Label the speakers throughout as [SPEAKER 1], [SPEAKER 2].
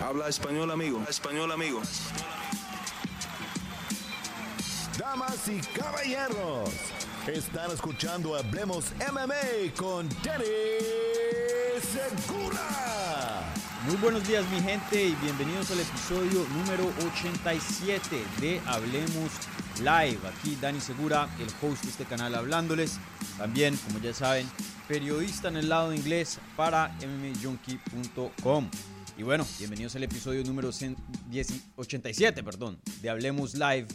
[SPEAKER 1] Habla español, amigo. Español, amigo.
[SPEAKER 2] Damas y caballeros, están escuchando Hablemos MMA con Danny Segura.
[SPEAKER 3] Muy buenos días mi gente y bienvenidos al episodio número 87 de Hablemos Live. Aquí Dani Segura, el host de este canal hablándoles. También, como ya saben, periodista en el lado de inglés para mmjunkie.com. Y bueno, bienvenidos al episodio número 87 perdón, de Hablemos Live.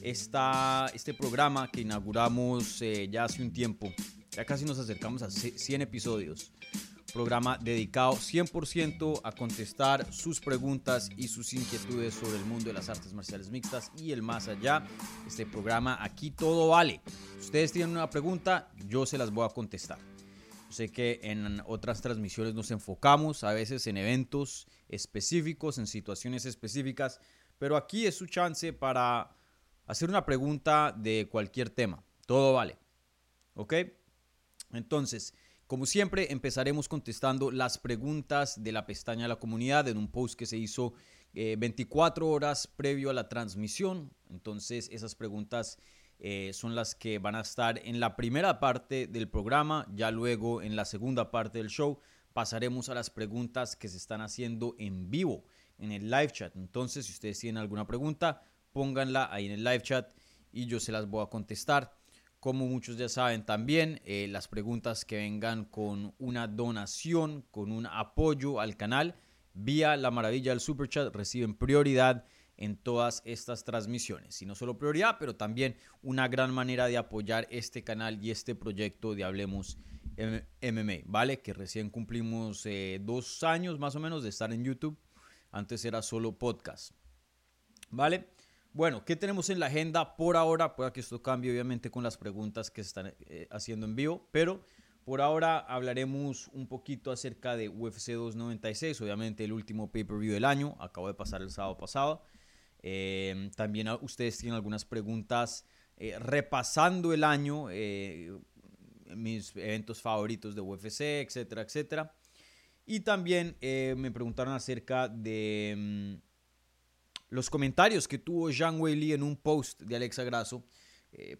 [SPEAKER 3] Esta, este programa que inauguramos eh, ya hace un tiempo. Ya casi nos acercamos a 100 episodios. Programa dedicado 100% a contestar sus preguntas y sus inquietudes sobre el mundo de las artes marciales mixtas y el más allá. Este programa aquí todo vale. Si ustedes tienen una pregunta, yo se las voy a contestar. Sé que en otras transmisiones nos enfocamos a veces en eventos específicos, en situaciones específicas, pero aquí es su chance para hacer una pregunta de cualquier tema. Todo vale. ¿Ok? Entonces, como siempre, empezaremos contestando las preguntas de la pestaña de la comunidad en un post que se hizo 24 eh, horas previo a la transmisión. Entonces, esas preguntas eh, son las que van a estar en la primera parte del programa, ya luego en la segunda parte del show pasaremos a las preguntas que se están haciendo en vivo en el live chat. Entonces, si ustedes tienen alguna pregunta, pónganla ahí en el live chat y yo se las voy a contestar. Como muchos ya saben también, eh, las preguntas que vengan con una donación, con un apoyo al canal, vía la maravilla del super chat, reciben prioridad en todas estas transmisiones. Y no solo prioridad, pero también una gran manera de apoyar este canal y este proyecto de Hablemos MMA, ¿vale? Que recién cumplimos eh, dos años más o menos de estar en YouTube. Antes era solo podcast, ¿vale? Bueno, ¿qué tenemos en la agenda por ahora? Puede que esto cambie obviamente con las preguntas que se están eh, haciendo en vivo, pero por ahora hablaremos un poquito acerca de UFC 296, obviamente el último pay-per-view del año, acabo de pasar el sábado pasado. Eh, también ustedes tienen algunas preguntas repasando el año, mis eventos favoritos de UFC, etcétera, etcétera. Y también me preguntaron acerca de mm, los comentarios que tuvo Jean Wei en un post de Alexa Grasso,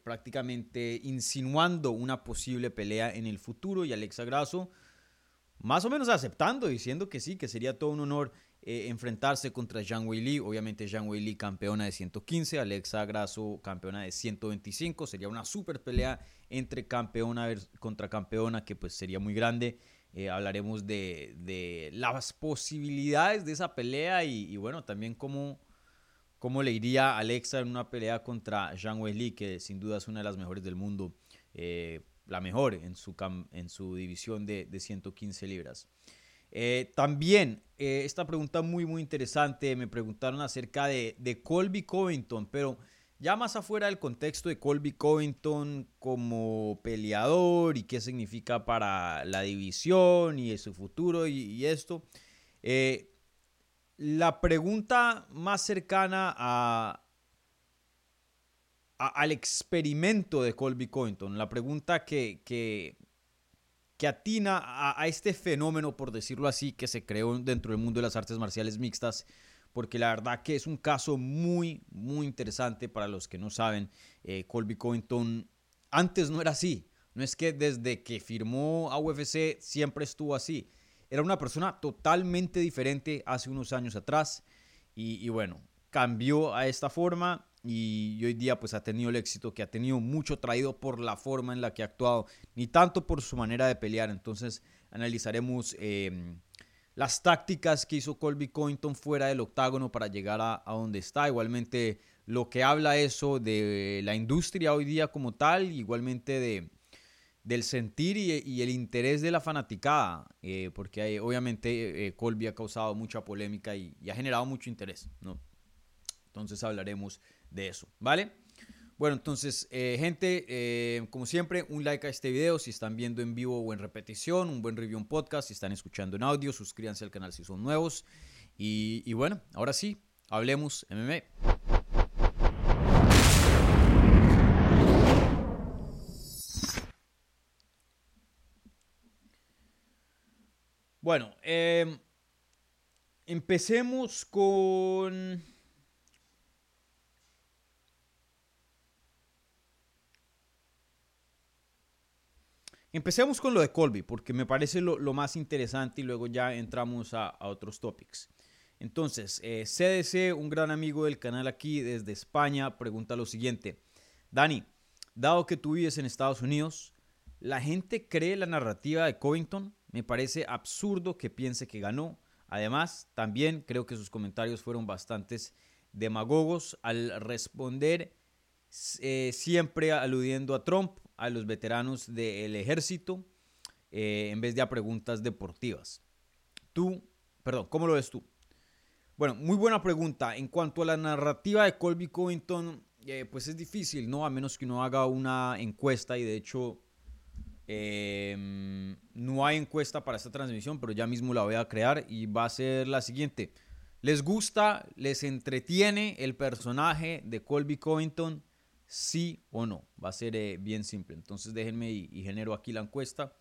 [SPEAKER 3] prácticamente insinuando una posible pelea en el futuro y Alexa Grasso más o menos aceptando, diciendo que sí, que sería todo un honor eh, enfrentarse contra Zhang Weili. Obviamente Zhang Weili campeona de 115, Alexa Grasso campeona de 125. Sería una super pelea entre campeona contra campeona que pues sería muy grande. Eh, hablaremos de, las posibilidades de esa pelea y, bueno, también cómo, cómo, le iría Alexa en una pelea contra Zhang Weili, que sin duda es una de las mejores del mundo. Eh, la mejor en su, en su división de, 115 libras. Eh, también, eh, esta pregunta muy, muy interesante, me preguntaron acerca de, Colby Covington, pero ya más afuera del contexto de Colby Covington como peleador y qué significa para la división y su futuro y, esto. Eh, la pregunta más cercana a, al experimento de Colby Covington, la pregunta que, que, atina a, este fenómeno, por decirlo así, que se creó dentro del mundo de las artes marciales mixtas, porque la verdad que es un caso muy, muy interesante para los que no saben. Eh, Colby Covington antes no era así, no es que desde que firmó a UFC siempre estuvo así. Era una persona totalmente diferente hace unos años atrás y bueno, cambió a esta forma y hoy día pues ha tenido el éxito que ha tenido mucho traído por la forma en la que ha actuado, ni tanto por su manera de pelear. Entonces analizaremos em, las tácticas que hizo Colby Covington fuera del octágono para llegar a, donde está. Igualmente lo que habla eso de la industria hoy día como tal, igualmente de, del sentir y, el interés de la fanaticada, eh, porque obviamente eh, Colby ha causado mucha polémica y, y ha generado mucho interés. ¿no? Entonces hablaremos de eso, ¿vale? Bueno, entonces, eh, gente, eh, como siempre, un like a este video si están viendo en vivo o en repetición, un buen review en podcast, si están escuchando en audio, suscríbanse al canal si son nuevos. Y, bueno, ahora sí, hablemos MMA. Bueno, eh, empecemos con... Empecemos con lo de Colby, porque me parece lo, más interesante y luego ya entramos a, otros topics. Entonces, CDC, eh, un gran amigo del canal aquí desde España, pregunta lo siguiente. Dani, dado que tú vives en Estados Unidos, ¿la gente cree la narrativa de Covington? Me parece absurdo que piense que ganó. Además, también creo que sus comentarios fueron bastantes demagogos al responder eh, siempre aludiendo a Trump, a los veteranos del ejército, eh, en vez de a preguntas deportivas. Tú, perdón, ¿cómo lo ves tú? Bueno, muy buena pregunta. En cuanto a la narrativa de Colby Covington, eh, pues es difícil, ¿no? A menos que uno haga una encuesta y de hecho em, no hay encuesta para esta transmisión, pero ya mismo la voy a crear y va a ser la siguiente. ¿Les gusta, les entretiene el personaje de Colby Covington? Sí o no. Va a ser eh, bien simple. Entonces déjenme y, genero aquí la encuesta.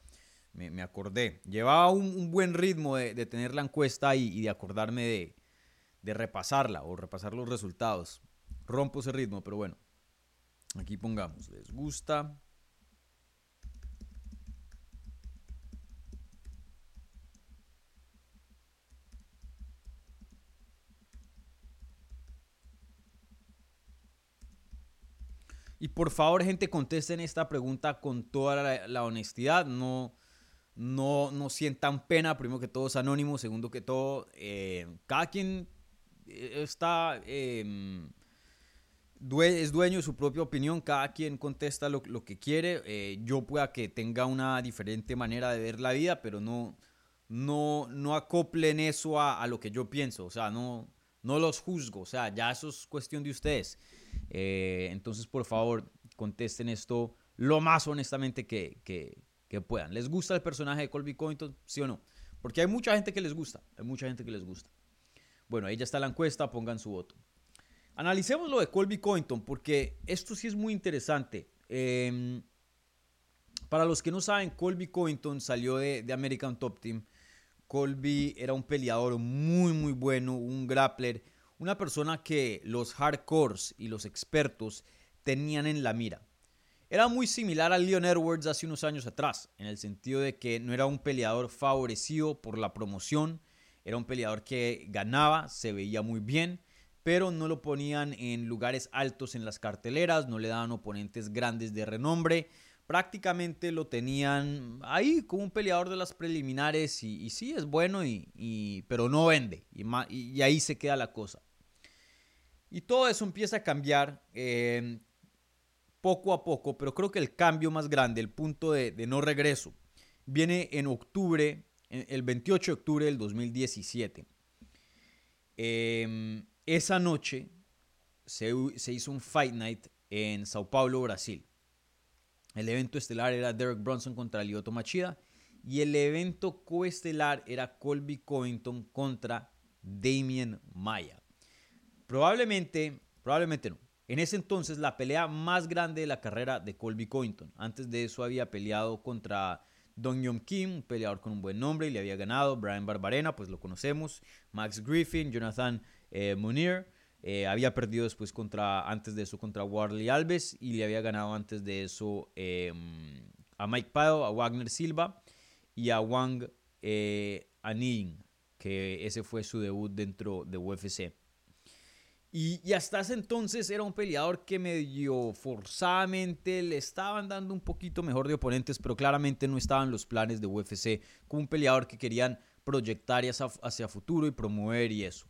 [SPEAKER 3] Me, acordé. Llevaba un, buen ritmo de, tener la encuesta y, de acordarme de, repasarla o repasar los resultados. Rompo ese ritmo, pero bueno. Aquí pongamos, ¿les gusta? Y por favor, gente, contesten esta pregunta con toda la, honestidad. No, no, no sientan pena. Primero que todo es anónimo. Segundo que todo, eh, cada quien eh, está... Em, es dueño de su propia opinión, cada quien contesta lo, que quiere. Eh, yo pueda que tenga una diferente manera de ver la vida, pero no, no, no acoplen eso a, a, lo que yo pienso. O sea, no, no los juzgo. O sea, ya eso es cuestión de ustedes. Eh, entonces, por favor, contesten esto lo más honestamente que, que, puedan. ¿Les gusta el personaje de Colby Covington? ¿Sí o no? Porque hay mucha gente que les gusta. Hay mucha gente que les gusta. Bueno, ahí ya está la encuesta, pongan su voto. Analicemos lo de Colby Covington, porque esto sí es muy interesante. Em, para los que no saben, Colby Covington salió de, de, American Top Team. Colby era un peleador muy, muy bueno, un grappler, una persona que los hardcores y los expertos tenían en la mira. Era muy similar a Leon Edwards hace unos años atrás, en el sentido de que no era un peleador favorecido por la promoción, era un peleador que ganaba, se veía muy bien, pero no lo ponían en lugares altos en las carteleras, no le daban oponentes grandes de renombre, prácticamente lo tenían ahí como un peleador de las preliminares y, sí es bueno, y, pero no vende, y ahí se queda la cosa. Y todo eso empieza a cambiar eh, poco a poco, pero creo que el cambio más grande, el punto de, no regreso, viene en octubre, el 28 de octubre del 2017. Em, esa noche se, hizo un Fight Night en Sao Paulo, Brasil. El evento estelar era Derek Bronson contra Lyoto Machida y el evento coestelar era Colby Covington contra Damien Maya. Probablemente, probablemente no. En ese entonces la pelea más grande de la carrera de Colby Covington. Antes de eso había peleado contra Dong Yom Kim, un peleador con un buen nombre y le había ganado. Brian Barbarena, pues lo conocemos. Max Griffin, Jonathan eh, Munir. Eh, había perdido después contra, antes de eso contra Warley Alves y le había ganado antes de eso em, a Mike Pado, a Wagner Silva y a Wang eh, Aning, que ese fue su debut dentro de UFC. Y, hasta ese entonces era un peleador que medio forzadamente le estaban dando un poquito mejor de oponentes, pero claramente no estaban los planes de UFC como un peleador que querían proyectar hacia, hacia futuro y promover y eso.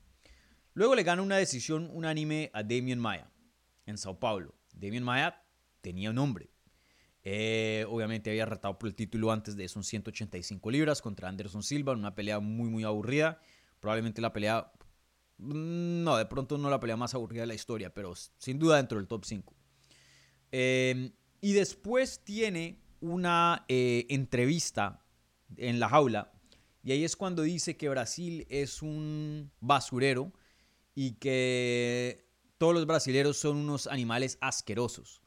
[SPEAKER 3] Luego le gana una decisión unánime a Damien Maya en Sao Paulo. Damien Maya tenía un nombre. Eh, obviamente había retado por el título antes de eso 185 libras contra Anderson Silva en una pelea muy muy aburrida. Probablemente la pelea no, de pronto no la pelea más aburrida de la historia, pero sin duda dentro del top 5. Em, y después tiene una eh, entrevista en la jaula, y ahí es cuando dice que Brasil es un basurero y que todos los brasileros son unos animales asquerosos.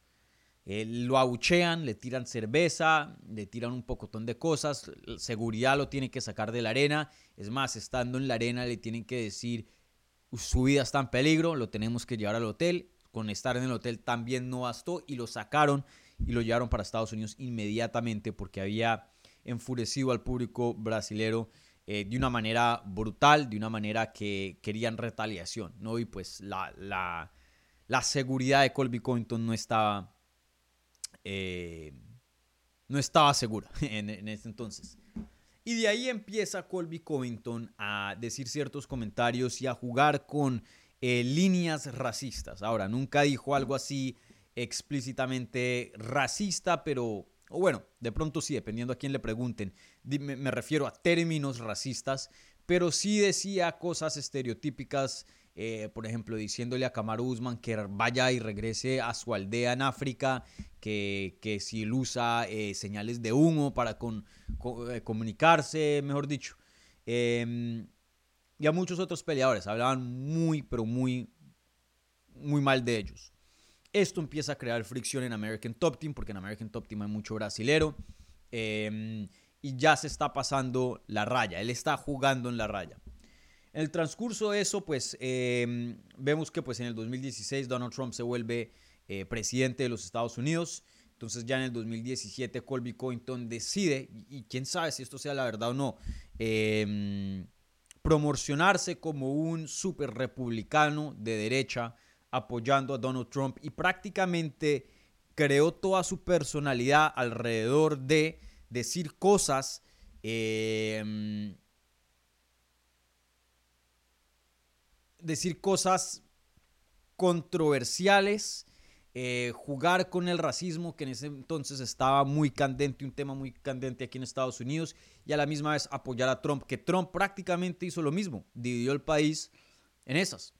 [SPEAKER 3] eh, lo abuchean, le tiran cerveza, le tiran un pocotón de cosas, seguridad lo tiene que sacar de la arena, es más, estando en la arena le tienen que decir su vida está en peligro, lo tenemos que llevar al hotel, con estar en el hotel también no bastó y lo sacaron y lo llevaron para Estados Unidos inmediatamente porque había enfurecido al público brasilero eh, de una manera brutal, de una manera que querían retaliación, ¿no? Y pues la, la, seguridad de Colby Covington no estaba, eh, no estaba segura en, en ese entonces. Y de ahí empieza Colby Covington a decir ciertos comentarios y a jugar con eh, líneas racistas. Ahora, nunca dijo algo así explícitamente racista, pero, o bueno, de pronto sí, dependiendo a quién le pregunten. Me, me refiero a términos racistas, pero sí decía cosas estereotípicas. Eh, por ejemplo, diciéndole a Kamaru Usman que vaya y regrese a su aldea en África, que, que si él usa eh, señales de humo para con, eh, comunicarse, mejor dicho. Em, y a muchos otros peleadores hablaban muy, pero muy, muy mal de ellos. Esto empieza a crear fricción en American Top Team, porque en American Top Team hay mucho brasilero. Em, y ya se está pasando la raya. Él está jugando en la raya. En el transcurso de eso, pues em, vemos que pues, en el 2016 Donald Trump se vuelve eh, presidente de los Estados Unidos. Entonces ya en el 2017 Colby Covington decide, y, quién sabe si esto sea la verdad o no, em, promocionarse como un super republicano de derecha apoyando a Donald Trump y prácticamente creó toda su personalidad alrededor de decir cosas em, decir cosas controversiales, eh, jugar con el racismo que en ese entonces estaba muy candente, un tema muy candente aquí en Estados Unidos, y a la misma vez apoyar a Trump, que Trump prácticamente hizo lo mismo, dividió el país en esas.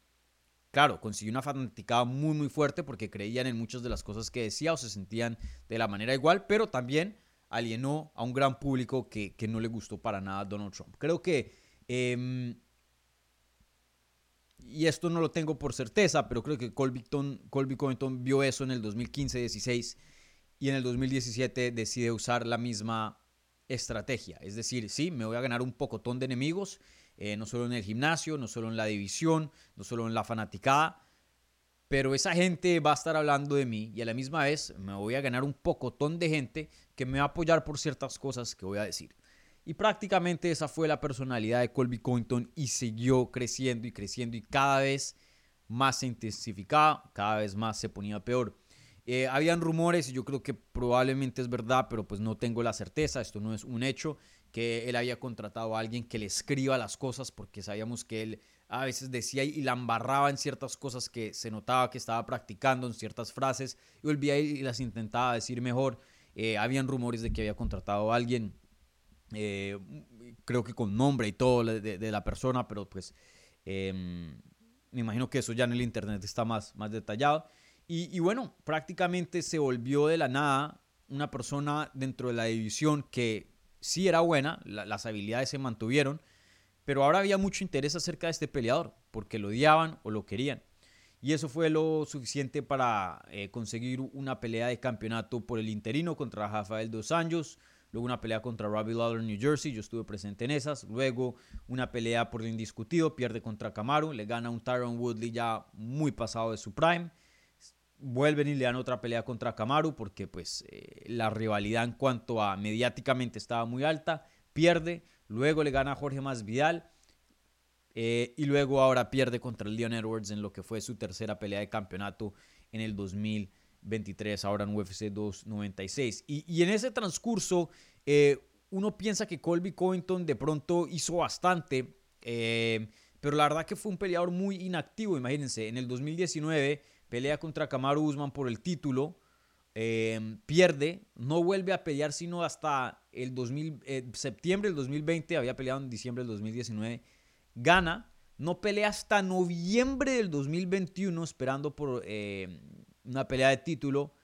[SPEAKER 3] Claro, consiguió una fanaticada muy muy fuerte porque creían en muchas de las cosas que decía o se sentían de la manera igual, pero también alienó a un gran público que, no le gustó para nada Donald Trump. Creo que, em, y esto no lo tengo por certeza, pero creo que Colby, Covington vio eso en el 2015-16 y en el 2017 decide usar la misma estrategia. Es decir, sí, me voy a ganar un pocotón de enemigos, eh, no solo en el gimnasio, no solo en la división, no solo en la fanaticada, pero esa gente va a estar hablando de mí y a la misma vez me voy a ganar un pocotón de gente que me va a apoyar por ciertas cosas que voy a decir. Y prácticamente esa fue la personalidad de Colby Covington y siguió creciendo y creciendo y cada vez más se intensificaba, cada vez más se ponía peor. Eh, habían rumores y yo creo que probablemente es verdad, pero pues no tengo la certeza, esto no es un hecho, que él había contratado a alguien que le escriba las cosas porque sabíamos que él a veces decía y la embarraba en ciertas cosas que se notaba que estaba practicando, en ciertas frases, y volvía y las intentaba decir mejor. Eh, habían rumores de que había contratado a alguien, eh, creo que con nombre y todo de, la persona, pero pues em, me imagino que eso ya en el internet está más, más detallado. Y, bueno, prácticamente se volvió de la nada una persona dentro de la división que sí era buena, las habilidades se mantuvieron, pero ahora había mucho interés acerca de este peleador, porque lo odiaban o lo querían. Y eso fue lo suficiente para eh, conseguir una pelea de campeonato por el interino contra Rafael Dos Anjos. Luego una pelea contra Robbie Lawler en New Jersey, yo estuve presente en esas. Luego una pelea por lo indiscutido, pierde contra Camaro, le gana un Tyron Woodley ya muy pasado de su prime. Vuelven y le dan otra pelea contra Camaro porque pues eh, la rivalidad en cuanto a mediáticamente estaba muy alta. Pierde, Luego le gana a Jorge Masvidal. Eh, y luego ahora pierde contra Leon Edwards en lo que fue su tercera pelea de campeonato en el 2023, ahora en UFC 296. Y, y en ese transcurso, eh, uno piensa que Colby Covington de pronto hizo bastante, eh, pero la verdad que fue un peleador muy inactivo, imagínense. En el 2019 pelea contra Kamaru Usman por el título. Em, pierde, no vuelve a pelear sino hasta el 2000, eh, septiembre del 2020, había peleado en diciembre del 2019, gana, no pelea hasta noviembre del 2021 esperando por eh, una pelea de título,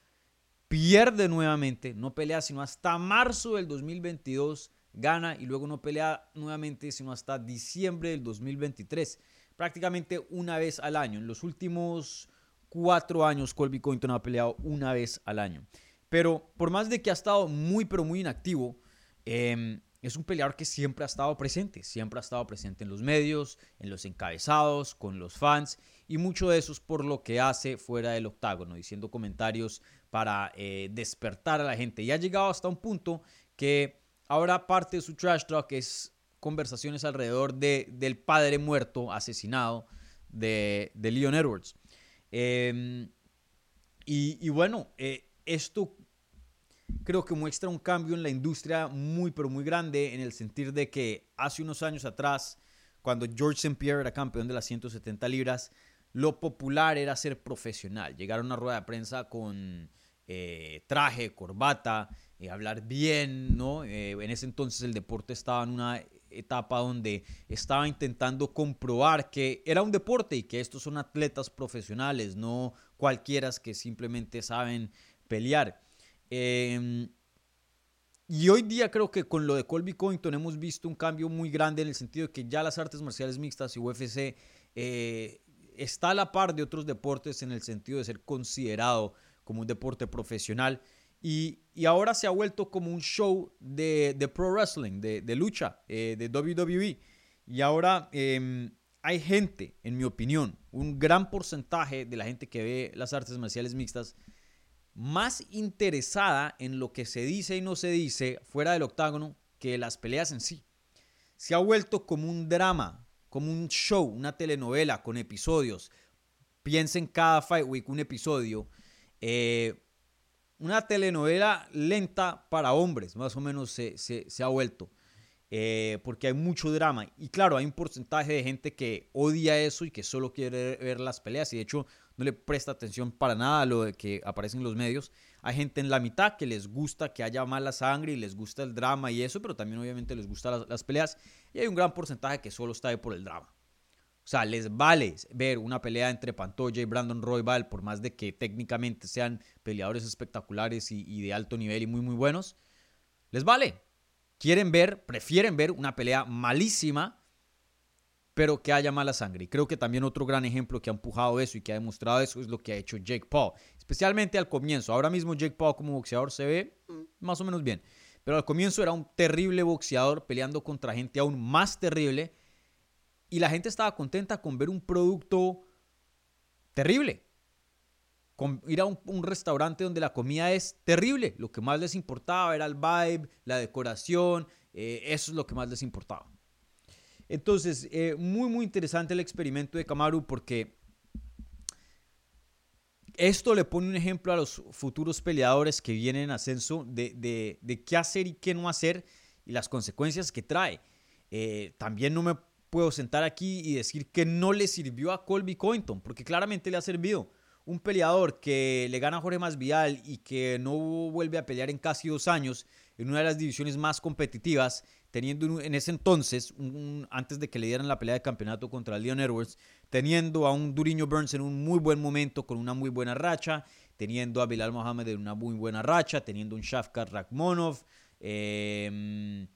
[SPEAKER 3] pierde nuevamente, no pelea sino hasta marzo del 2022, gana y luego no pelea nuevamente sino hasta diciembre del 2023, prácticamente una vez al año. En los últimos cuatro años Colby Covington ha peleado una vez al año. Pero por más de que ha estado muy, pero muy inactivo, em, es un peleador que siempre ha estado presente, siempre ha estado presente en los medios, en los encabezados, con los fans, y mucho de eso es por lo que hace fuera del octágono, diciendo comentarios para eh, despertar a la gente. Y ha llegado hasta un punto que ahora parte de su trash talk es conversaciones alrededor de, del padre muerto, asesinado, de, de Leon Edwards. Em, y, bueno, eh, esto creo que muestra un cambio en la industria muy, pero muy grande en el sentido de que hace unos años atrás, cuando George St. Pierre era campeón de las 170 libras, lo popular era ser profesional, llegar a una rueda de prensa con eh, traje, corbata, eh, hablar bien, ¿no? en ese entonces el deporte estaba en una etapa donde estaba intentando comprobar que era un deporte y que estos son atletas profesionales, no cualquiera que simplemente saben pelear. Em, y hoy día creo que con lo de Colby Covington hemos visto un cambio muy grande en el sentido de que ya las artes marciales mixtas y UFC eh, está a la par de otros deportes en el sentido de ser considerado como un deporte profesional. Y, ahora se ha vuelto como un show de, pro wrestling, de, lucha, eh, de WWE. Y ahora em, hay gente, en mi opinión, un gran porcentaje de la gente que ve las artes marciales mixtas, más interesada en lo que se dice y no se dice fuera del octágono que las peleas en sí. Se ha vuelto como un drama, como un show, una telenovela con episodios. Piensen cada Fight Week un episodio. Eh, una telenovela lenta para hombres, más o menos se, ha vuelto. Eh, porque hay mucho drama. Y claro, hay un porcentaje de gente que odia eso y que solo quiere ver las peleas y de hecho no le presta atención para nada a lo de que aparece en los medios. Hay gente en la mitad que les gusta que haya mala sangre y les gusta el drama y eso, pero también obviamente les gustan las, peleas. Y hay un gran porcentaje que solo está ahí por el drama. O sea, les vale ver una pelea entre Pantoya y Brandon Royval, por más de que técnicamente sean peleadores espectaculares y, de alto nivel y muy, muy buenos. Les vale. Quieren ver, prefieren ver una pelea malísima, pero que haya mala sangre. Y creo que también otro gran ejemplo que ha empujado eso y que ha demostrado eso es lo que ha hecho Jake Paul. Especialmente al comienzo. Ahora mismo Jake Paul como boxeador se ve mm, más o menos bien. Pero al comienzo era un terrible boxeador peleando contra gente aún más terrible y la gente estaba contenta con ver un producto terrible. Con ir a un, restaurante donde la comida es terrible. Lo que más les importaba era el vibe, la decoración. Eh, eso es lo que más les importaba. Entonces, eh, muy, muy interesante el experimento de Kamaru porque esto le pone un ejemplo a los futuros peleadores que vienen en ascenso de, de, qué hacer y qué no hacer y las consecuencias que trae. Eh, también no me puedo sentar aquí y decir que no le sirvió a Colby Covington, porque claramente le ha servido. Un peleador que le gana a Jorge Masvidal y que no vuelve a pelear en casi dos años en una de las divisiones más competitivas, teniendo en ese entonces, antes de que le dieran la pelea de campeonato contra Leon Edwards, teniendo a un Duriño Burns en un muy buen momento, con una muy buena racha, teniendo a Bilal Mohamed en una muy buena racha, teniendo un Shafkar Rakhmonov, eh,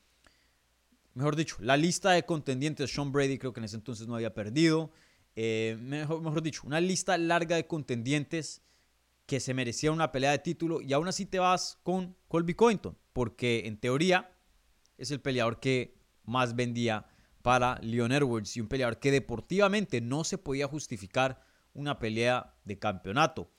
[SPEAKER 3] mejor dicho, la lista de contendientes, Sean Brady creo que en ese entonces no había perdido. Eh, mejor, dicho, una lista larga de contendientes que se merecía una pelea de título y aún así te vas con Colby Covington, porque en teoría es el peleador que más vendía para Leon Edwards y un peleador que deportivamente no se podía justificar una pelea de campeonato.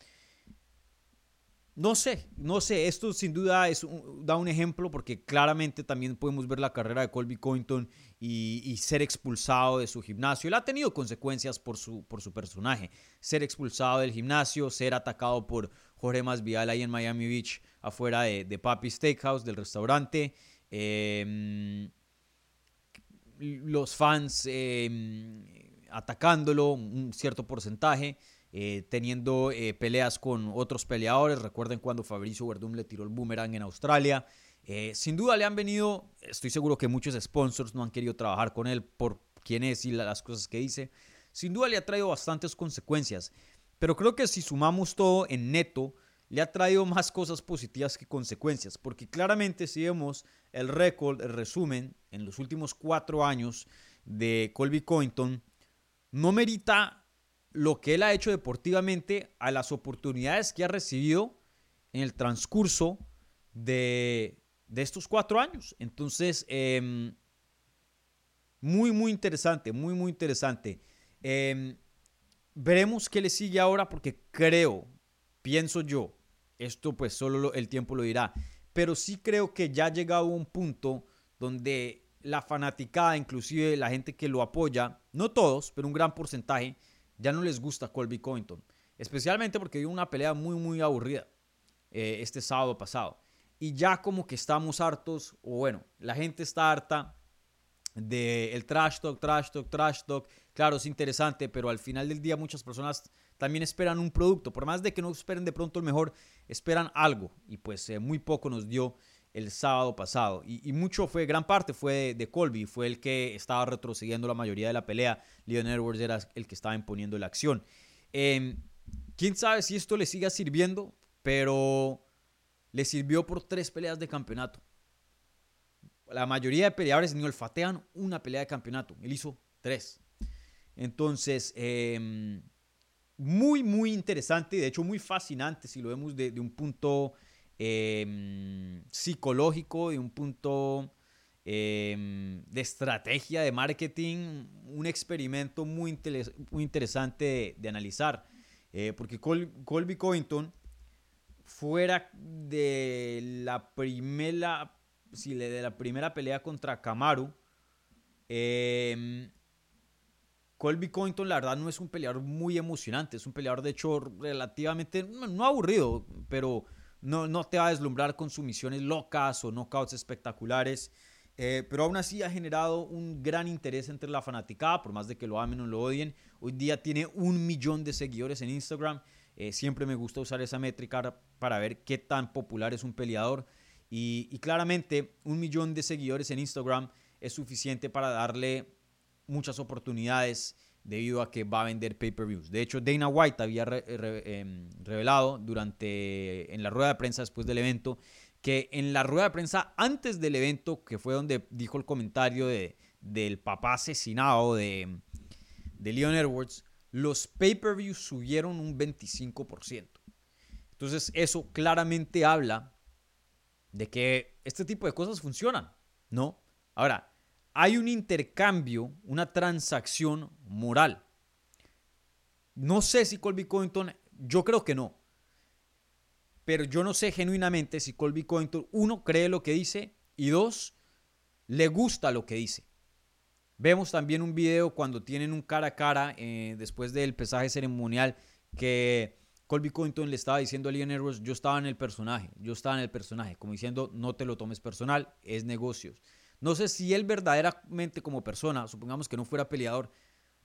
[SPEAKER 3] No sé, no sé, esto sin duda es da un ejemplo porque claramente también podemos ver la carrera de Colby Covington y, ser expulsado de su gimnasio. Él ha tenido consecuencias por su, por su personaje. Ser expulsado del gimnasio, ser atacado por Jorge Masvidal ahí en Miami Beach, afuera de, de Papi Steakhouse, del restaurante. Em, los fans em, atacándolo, un cierto porcentaje. Eh, teniendo eh, peleas con otros peleadores. Recuerden cuando Fabricio Verdum le tiró el boomerang en Australia. Eh, sin duda le han venido, estoy seguro que muchos sponsors no han querido trabajar con él por quién es y las cosas que dice. Sin duda le ha traído bastantes consecuencias. Pero creo que si sumamos todo en neto, le ha traído más cosas positivas que consecuencias. Porque claramente si vemos el récord, el resumen en los últimos cuatro años de Colby Covington, no merita lo que él ha hecho deportivamente a las oportunidades que ha recibido en el transcurso de, estos cuatro años. Entonces, em, muy, muy interesante, muy, muy interesante. Em, veremos qué le sigue ahora porque creo, pienso yo, esto pues solo el tiempo lo dirá, pero sí creo que ya ha llegado un punto donde la fanaticada, inclusive la gente que lo apoya, no todos, pero un gran porcentaje, ya no les gusta Colby Covington. Especialmente porque dio una pelea muy, muy aburrida eh, este sábado pasado. Y ya como que estamos hartos, o bueno, la gente está harta del el trash talk, trash talk, trash talk. Claro, es interesante, pero al final del día muchas personas también esperan un producto. Por más de que no esperen de pronto el mejor, esperan algo. Y pues eh, muy poco nos dio el sábado pasado. Y, mucho fue, gran parte fue de, Colby, fue el que estaba retrocediendo la mayoría de la pelea. Leon Edwards era el que estaba imponiendo la acción. Em, Quién sabe si esto le siga sirviendo, pero le sirvió por tres peleas de campeonato. La mayoría de peleadores ni olfatean una pelea de campeonato. Él hizo tres. Entonces, em, muy, muy interesante, de hecho muy fascinante si lo vemos de, un punto Em, psicológico, de un punto em, de estrategia de marketing, un experimento muy, muy interesante de, analizar. Eh, porque Colby Covington, fuera de la primera, si de la primera pelea contra Kamaru, em, Colby Covington la verdad no es un peleador muy emocionante, es un peleador de hecho relativamente, no aburrido, pero no, te va a deslumbrar con sumisiones locas o knockouts espectaculares. Eh, pero aún así ha generado un gran interés entre la fanaticada, por más de que lo amen o lo odien. Hoy día tiene un millón de seguidores en Instagram. Eh, siempre me gusta usar esa métrica para ver qué tan popular es un peleador. Y, claramente un millón de seguidores en Instagram es suficiente para darle muchas oportunidades debido a que va a vender pay-per-views. De hecho, Dana White había em, revelado durante en la rueda de prensa después del evento que en la rueda de prensa antes del evento, que fue donde dijo el comentario de, del papá asesinado de, de Leon Edwards, los pay-per-views subieron un 25%. Entonces eso claramente habla de que este tipo de cosas funcionan, ¿no? Ahora, hay un intercambio, una transacción moral. No sé si Colby Covington, yo creo que no. Pero yo no sé genuinamente si Colby Covington, uno, cree lo que dice y dos, le gusta lo que dice. Vemos también un video cuando tienen un cara a cara eh, después del pesaje ceremonial que Colby Covington le estaba diciendo a Leon Edwards, yo estaba en el personaje, yo estaba en el personaje, como diciendo, no te lo tomes personal, es negocios. No sé si él verdaderamente como persona, supongamos que no fuera peleador,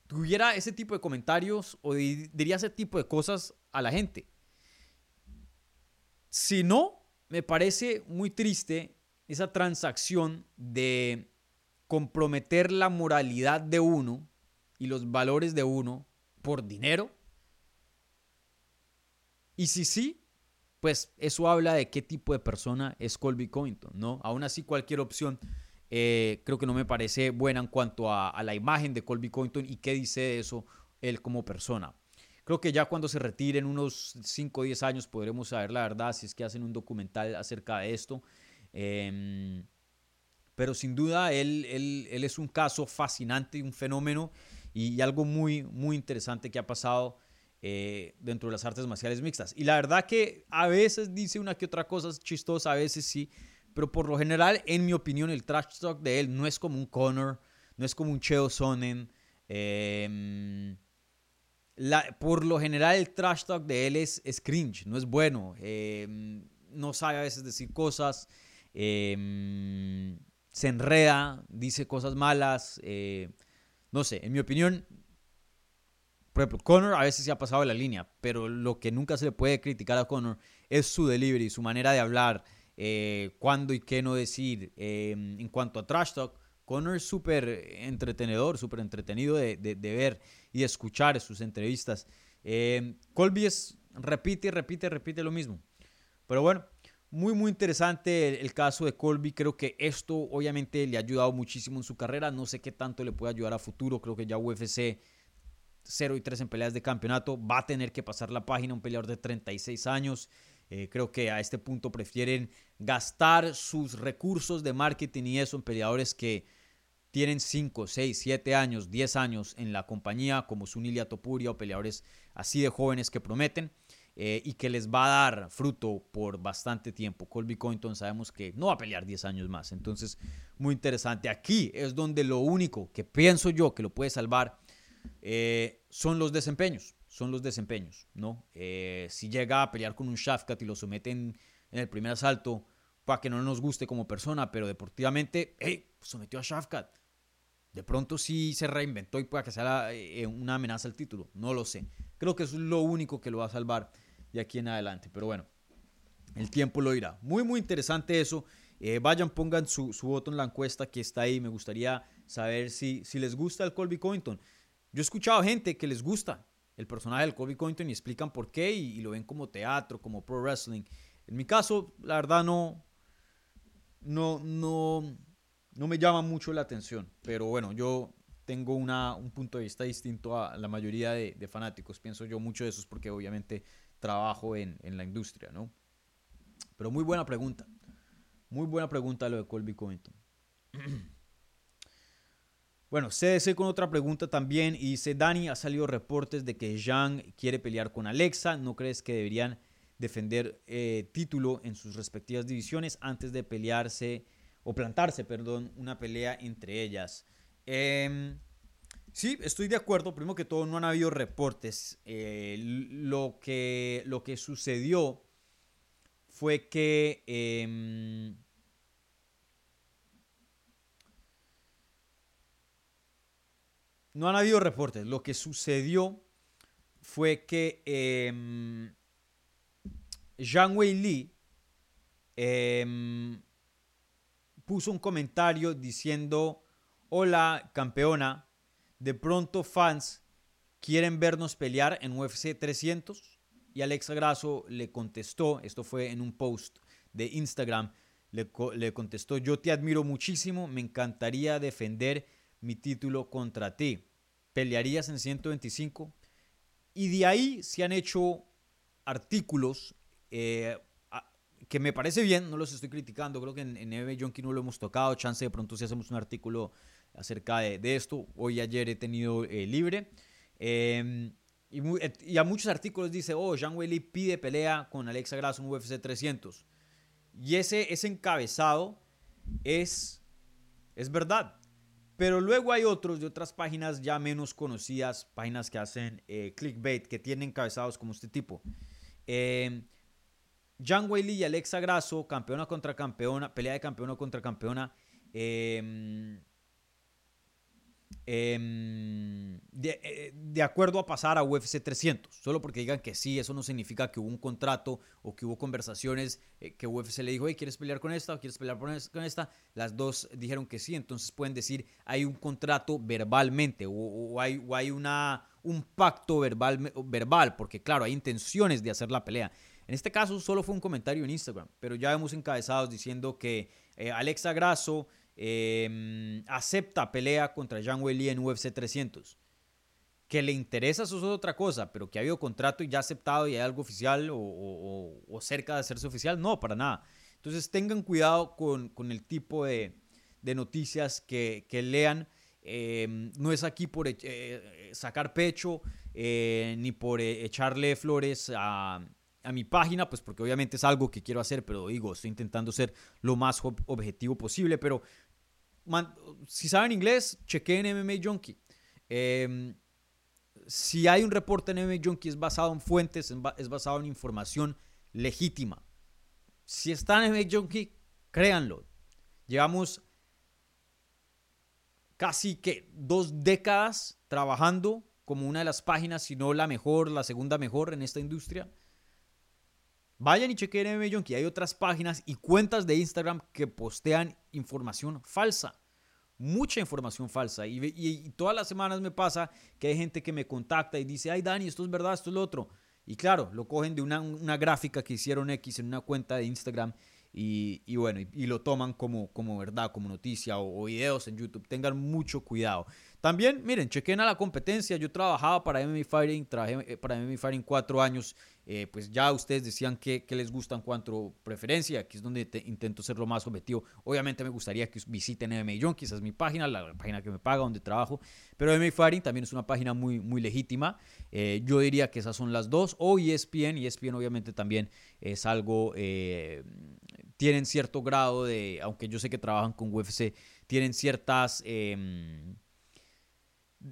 [SPEAKER 3] tuviera ese tipo de comentarios o diría ese tipo de cosas a la gente. Si no, me parece muy triste esa transacción de comprometer la moralidad de uno y los valores de uno por dinero. Y si sí, pues eso habla de qué tipo de persona es Colby Covington, ¿no? Aún así, cualquier opción eh, creo que no me parece buena en cuanto a, la imagen de Colby Covington y qué dice de eso él como persona. Creo que ya cuando se retire en unos 5 o 10 años podremos saber la verdad si es que hacen un documental acerca de esto. Em, pero sin duda él, él, él, es un caso fascinante, un fenómeno y, algo muy, muy interesante que ha pasado eh, dentro de las artes marciales mixtas. Y la verdad que a veces dice una que otra cosa chistosa, a veces sí, pero por lo general, en mi opinión, el trash talk de él no es como un Connor, no es como un Cheo Sonnen. Em, por lo general, el trash talk de él es, cringe, no es bueno. Em, no sabe a veces decir cosas. Em, se enreda, dice cosas malas. Eh, no sé, en mi opinión, por ejemplo, Connor a veces se ha pasado de la línea, pero lo que nunca se le puede criticar a Connor es su delivery, su manera de hablar, eh, cuándo y qué no decir. Em, en cuanto a Trash Talk, Connor es súper entretenedor, súper entretenido de, ver y de escuchar sus entrevistas. Em, Colby es, repite, repite, repite lo mismo. Pero bueno, muy, muy interesante el, caso de Colby. Creo que esto obviamente le ha ayudado muchísimo en su carrera. No sé qué tanto le puede ayudar a futuro. Creo que ya UFC 0 y 3 en peleas de campeonato. Va a tener que pasar la página un peleador de 36 años. Eh, creo que a este punto prefieren gastar sus recursos de marketing y eso en peleadores que tienen 5, 6, 7 años, 10 años en la compañía, como Sunilia Topuria o peleadores así de jóvenes que prometen. Eh, y que les va a dar fruto por bastante tiempo. Colby Cointon sabemos que no va a pelear 10 años más. Entonces, muy interesante. Aquí es donde lo único que pienso yo que lo puede salvar eh, son los desempeños. Son los desempeños, ¿no? Eh, si llega a pelear con un Shafkat y lo someten en el primer asalto, para que no nos guste como persona, pero deportivamente, hey, sometió a Shafkat. De pronto sí se reinventó y pueda que sea una amenaza al título. No lo sé. Creo que eso es lo único que lo va a salvar de aquí en adelante. Pero bueno, el tiempo lo irá. Muy, muy interesante eso. Eh, vayan, pongan su, voto en la encuesta que está ahí. Me gustaría saber si, si les gusta el Colby Covington. Yo he escuchado gente que les gusta el personaje del Colby Covington y explican por qué y, lo ven como teatro, como pro wrestling. En mi caso, la verdad no, no, no, no me llama mucho la atención. Pero bueno, yo tengo una, un punto de vista distinto a la mayoría de, de fanáticos. Pienso yo mucho de eso es porque obviamente trabajo en, la industria, ¿no? Pero muy buena pregunta. Muy buena pregunta lo de Colby Covington. Bueno, CDC con otra pregunta también y dice, Dani, ha salido reportes de que Jean quiere pelear con Alexa. ¿No crees que deberían defender eh, título en sus respectivas divisiones antes de pelearse o plantarse, perdón, una pelea entre ellas? Eh, Sí, estoy de acuerdo. Primero que todo, no han habido reportes. Eh, lo, que, lo que sucedió fue que... no han habido reportes. Lo que sucedió fue que eh, Zhang Wei Li em, puso un comentario diciendo, hola campeona, de pronto fans quieren vernos pelear en UFC 300 y Alexa Grasso le contestó, esto fue en un post de Instagram, le, contestó, yo te admiro muchísimo, me encantaría defender mi título contra ti. ¿Pelearías en 125? Y de ahí se han hecho artículos eh, que me parece bien, no los estoy criticando, creo que en, en Junkie no lo hemos tocado, chance de pronto si hacemos un artículo acerca de, esto. Hoy ayer he tenido eh, libre. Em, y, a muchos artículos dice, oh, Jean Weili pide pelea con Alexa Grasso en UFC 300. Y ese, ese encabezado es, es verdad. Pero luego hay otros de otras páginas ya menos conocidas, páginas que hacen eh, clickbait, que tienen encabezados como este tipo. Eh, Jean Weili y Alexa Grasso, campeona contra campeona, pelea de campeona contra campeona. Em, eh, de, acuerdo a pasar a UFC 300. Solo porque digan que sí, eso no significa que hubo un contrato o que hubo conversaciones eh, que UFC le dijo, ¿quieres pelear con esta o quieres pelear con esta? Las dos dijeron que sí, entonces pueden decir, hay un contrato verbalmente o, hay, hay una, un pacto verbal, verbal, porque claro, hay intenciones de hacer la pelea. En este caso solo fue un comentario en Instagram, pero ya vemos encabezados diciendo que eh, Alexa Grasso Em, acepta pelea contra Jean Weili en UFC 300. Que le interesa, eso es otra cosa, pero que ha habido contrato y ya aceptado y hay algo oficial o, cerca de hacerse oficial, no, para nada. Entonces tengan cuidado con, el tipo de, noticias que, lean. Em, no es aquí por eh, sacar pecho eh, ni por eh, echarle flores a, a mi página, pues porque obviamente es algo que quiero hacer, pero digo, estoy intentando ser lo más objetivo posible, pero si saben inglés, chequeen MMA Junkie. Em, si hay un reporte en MMA Junkie es basado en fuentes, es basado en información legítima. Si está en MMA Junkie, créanlo. Llevamos casi que dos décadas trabajando como una de las páginas, si no la mejor, la segunda mejor en esta industria. Vayan y chequen MMA Junkie. Hay otras páginas y cuentas de Instagram que postean información falsa. Mucha información falsa. Y, todas las semanas me pasa que hay gente que me contacta y dice, ay Dani, esto es verdad, esto es lo otro. Y claro, lo cogen de una, gráfica que hicieron X en una cuenta de Instagram y, bueno, y, lo toman como, como verdad, como noticia o, videos en YouTube. Tengan mucho cuidado. También, miren, chequen a la competencia. Yo trabajaba para MMA Fighting, trabajé eh, para MMA Fighting cuatro años. Eh, pues ya ustedes decían que, les gusta en cuanto preferencia. Aquí es donde intento ser lo más objetivo. Obviamente me gustaría que visiten MMA Junkies, es mi página, la, página que me paga, donde trabajo. Pero MMA Fighting también es una página muy, muy legítima. Eh, yo diría que esas son las dos. O ESPN. ESPN obviamente también es algo... tienen cierto grado de, aunque yo sé que trabajan con UFC, tienen ciertas em,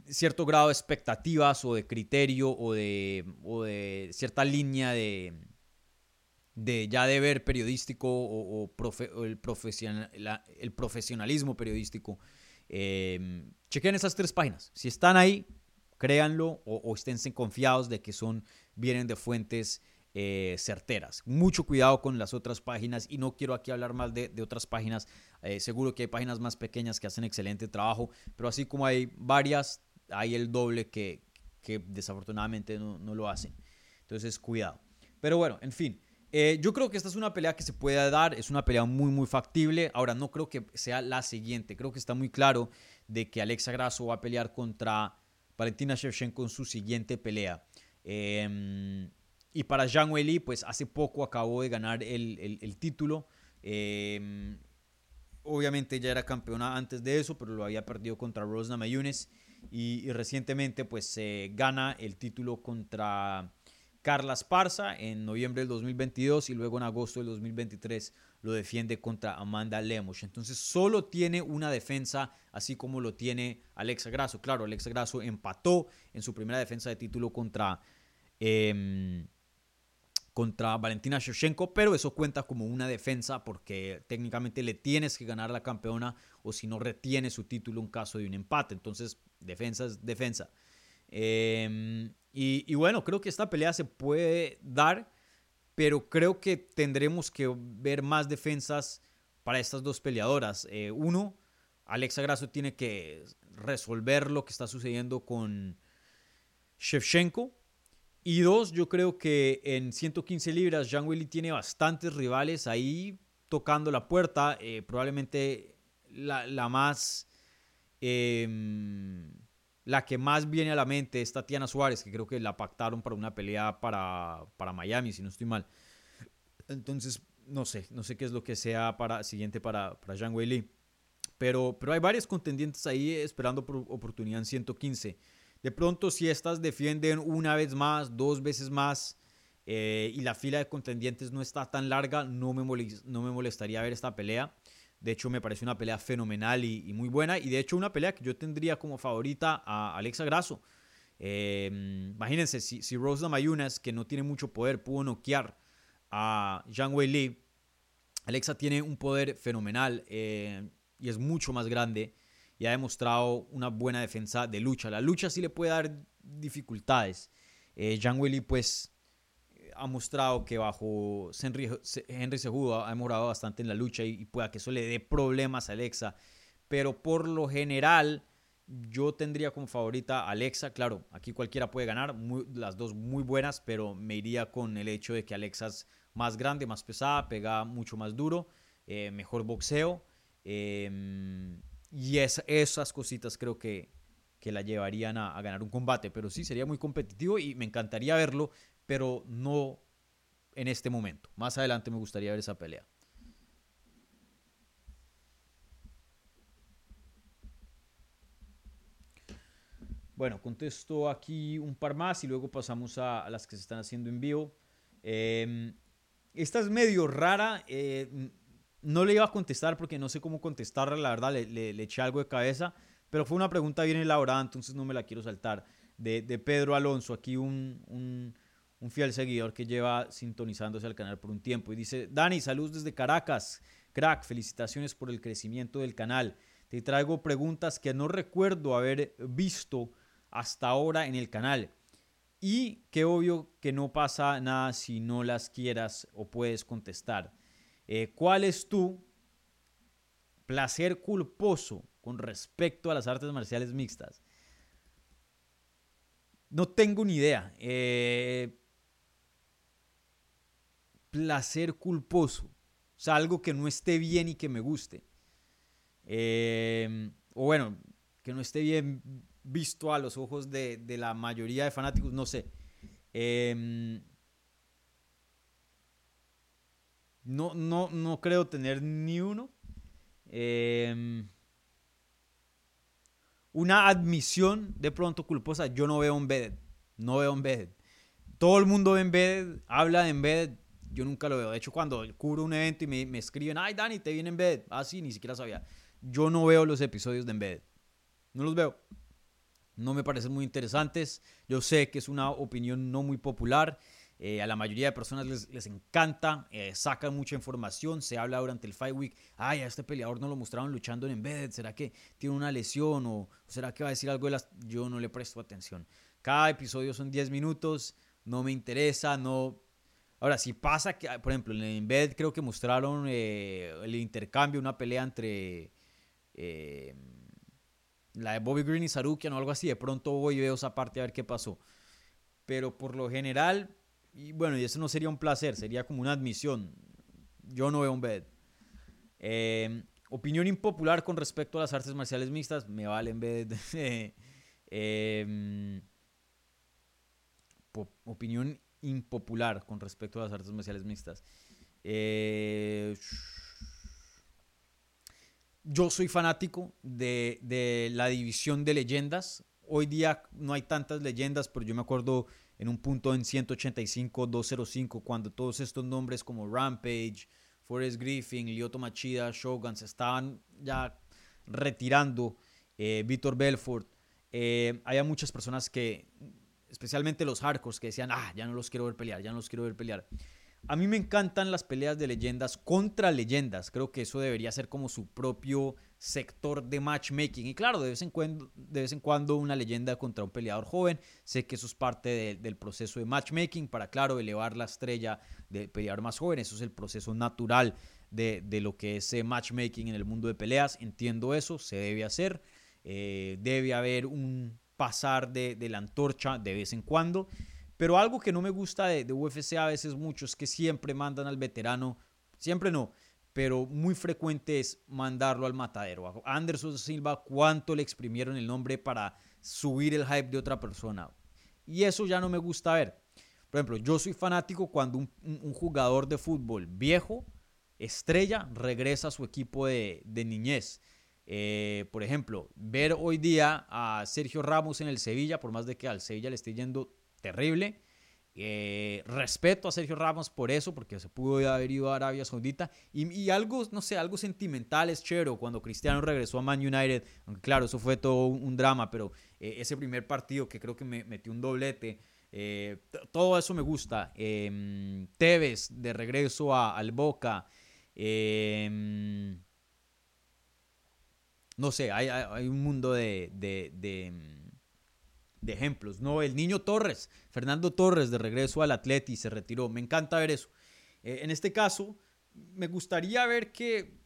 [SPEAKER 3] cierto grado de expectativas o de criterio o de, de cierta línea de, de ya deber periodístico o, el, profesional, el profesionalismo periodístico. Eh, chequen esas tres páginas. Si están ahí, créanlo o, o esténse confiados de que son, vienen de fuentes eh, certeras. Mucho cuidado con las otras páginas y no quiero aquí hablar más de, otras páginas. Eh, seguro que hay páginas más pequeñas que hacen excelente trabajo, pero así como hay varias, hay el doble que, desafortunadamente no, lo hacen. Entonces, cuidado. Pero bueno, en fin. Eh, yo creo que esta es una pelea que se puede dar, es una pelea muy, muy factible. Ahora, no creo que sea la siguiente. Creo que está muy claro de que Alexa Grasso va a pelear contra Valentina Shevchenko en su siguiente pelea. Eh, y para Zhang Weili, pues hace poco acabó de ganar el, título. Em, obviamente ya era campeona antes de eso, pero lo había perdido contra Rosna Mayunes. Y, recientemente pues se gana el título contra Carla Esparza en noviembre del 2022 y luego en agosto del 2023 lo defiende contra Amanda Lemos. Entonces solo tiene una defensa, así como lo tiene Alexa Grasso. Claro, Alexa Grasso empató en su primera defensa de título contra... Em, contra Valentina Shevchenko, pero eso cuenta como una defensa porque técnicamente le tienes que ganar a la campeona o si no retiene su título en caso de un empate. Entonces, defensa es defensa. Em, y, bueno, creo que esta pelea se puede dar, pero creo que tendremos que ver más defensas para estas dos peleadoras. Eh, uno, Alexa Grasso tiene que resolver lo que está sucediendo con Shevchenko y dos, yo creo que en 115 libras, Jean Willy tiene bastantes rivales ahí tocando la puerta. Eh, probablemente la, más. Em, la que más viene a la mente es Tatiana Suárez, que creo que la pactaron para una pelea para, para Miami, si no estoy mal. Entonces, no sé, no sé qué es lo que sea para, siguiente para, para Jean Weili. Pero, pero hay varios contendientes ahí esperando por oportunidad en 115. De pronto, si estas defienden una vez más, dos veces más, eh, y la fila de contendientes no está tan larga, no me, no me molestaría ver esta pelea. De hecho, me parece una pelea fenomenal y, muy buena. Y de hecho, una pelea que yo tendría como favorita a Alexa Grasso. Eh, imagínense, si, si Mayunas, que no tiene mucho poder, pudo noquear a Zhang Wei Li, Alexa tiene un poder fenomenal eh, y es mucho más grande y ha demostrado una buena defensa de lucha. La lucha sí le puede dar dificultades. Eh, Jean Willy pues ha mostrado que bajo Henry, Henry Sejudo ha demorado bastante en la lucha y, pueda que eso le dé problemas a Alexa. Pero por lo general yo tendría como favorita a Alexa. Claro, aquí cualquiera puede ganar, las dos muy buenas, pero me iría con el hecho de que Alexa es más grande, más pesada, pega mucho más duro, eh, mejor boxeo. Eh, y esas cositas creo que, que la llevarían a, ganar un combate. Pero sí, sería muy competitivo y me encantaría verlo, pero no en este momento. Más adelante me gustaría ver esa pelea. Bueno, contesto aquí un par más y luego pasamos a, las que se están haciendo en vivo. Em, esta es medio rara. Eh, no le iba a contestar porque no sé cómo contestarla, la verdad, le, eché algo de cabeza, pero fue una pregunta bien elaborada, entonces no me la quiero saltar. De, Pedro Alonso, aquí un, un, fiel seguidor que lleva sintonizándose al canal por un tiempo. Y dice, Dani, saludos desde Caracas. Crack, felicitaciones por el crecimiento del canal. Te traigo preguntas que no recuerdo haber visto hasta ahora en el canal. Y que obvio que no pasa nada si no las quieras o puedes contestar. Eh, ¿Cuál es tu placer culposo con respecto a las artes marciales mixtas? No tengo ni idea. Eh, placer culposo. O sea, algo que no esté bien y que me guste. Eh, o bueno, que no esté bien visto a los ojos de, de la mayoría de fanáticos, no sé. Em, no, no, no creo tener ni uno. Em, una admisión de pronto culposa, yo no veo Embedded. No veo Embedded. Todo el mundo ve Embedded, habla de Embedded. Yo nunca lo veo. De hecho, cuando cubro un evento y me, me escriben, ay, Dani, te viene Embedded. Ah, sí, ni siquiera sabía. Yo no veo los episodios de Embedded. No los veo. No me parecen muy interesantes. Yo sé que es una opinión no muy popular. Eh, a la mayoría de personas les, encanta, eh, sacan mucha información, se habla durante el Fight Week, ay, a este peleador no lo mostraron luchando en Embedded, ¿será que tiene una lesión o será que va a decir algo de las... Yo no le presto atención. Cada episodio son 10 minutos, no me interesa, no... Ahora, si pasa que, por ejemplo, en Embedded creo que mostraron eh, el intercambio, una pelea entre la de Bobby Green y Sarukian o algo así, de pronto voy y veo esa parte a ver qué pasó. Pero por lo general, y bueno, y eso no sería un placer, sería como una admisión. Yo no veo un bed. Em, opinión impopular con respecto a las artes marciales mixtas, me valen bed. Em, opinión impopular con respecto a las artes marciales mixtas. Eh, yo soy fanático de, de, la división de leyendas. Hoy día no hay tantas leyendas, pero yo me acuerdo en un punto en 185, 205, cuando todos estos nombres como Rampage, Forrest Griffin, Lyoto Machida, Shogun se estaban ya retirando, eh, Víctor Belfort, eh, había muchas personas que, especialmente los hardcores, que decían, ah, ya no los quiero ver pelear, ya no los quiero ver pelear. A mí me encantan las peleas de leyendas contra leyendas. Creo que eso debería ser como su propio sector de matchmaking. Y claro, de vez en cuando, de vez en cuando una leyenda contra un peleador joven. Sé que eso es parte del proceso de matchmaking para, claro, elevar la estrella de peleador más joven. Eso es el proceso natural de, lo que es matchmaking en el mundo de peleas. Entiendo eso, se debe hacer. Eh, debe haber un pasar de, de la antorcha de vez en cuando. Pero algo que no me gusta de, UFC a veces mucho es que siempre mandan al veterano, siempre no, pero muy frecuente es mandarlo al matadero. A Anderson Silva, cuánto le exprimieron el nombre para subir el hype de otra persona. Y eso ya no me gusta ver. Por ejemplo, yo soy fanático cuando un, jugador de fútbol viejo, estrella, regresa a su equipo de, niñez. Eh, por ejemplo, ver hoy día a Sergio Ramos en el Sevilla, por más de que al Sevilla le esté yendo terrible. Eh, respeto a Sergio Ramos por eso, porque se pudo haber ido a Arabia Saudita. Y, algo, no sé, algo sentimental es chero cuando Cristiano regresó a Man United. Aunque claro, eso fue todo un, drama, pero eh, ese primer partido que creo que me metió un doblete. Eh, todo eso me gusta. Em, Tevez de regreso a, al Boca. Em, no sé, hay, un mundo de de ejemplos. No, el niño Torres, Fernando Torres de regreso al Atleti, se retiró. Me encanta ver eso. Eh, en este caso, me gustaría ver que,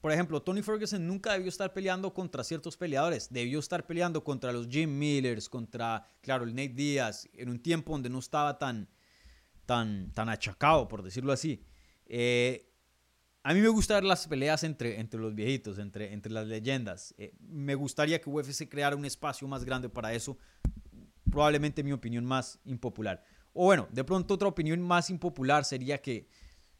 [SPEAKER 3] por ejemplo, Tony Ferguson nunca debió estar peleando contra ciertos peleadores. Debió estar peleando contra los Jim Millers, contra, claro, el Nate Díaz, en un tiempo donde no estaba tan, tan, tan achacado, por decirlo así. Eh, a mí me gusta ver las peleas entre, entre los viejitos, entre, entre las leyendas. Eh, me gustaría que UFC creara un espacio más grande para eso. Probablemente mi opinión más impopular. O bueno, de pronto otra opinión más impopular sería que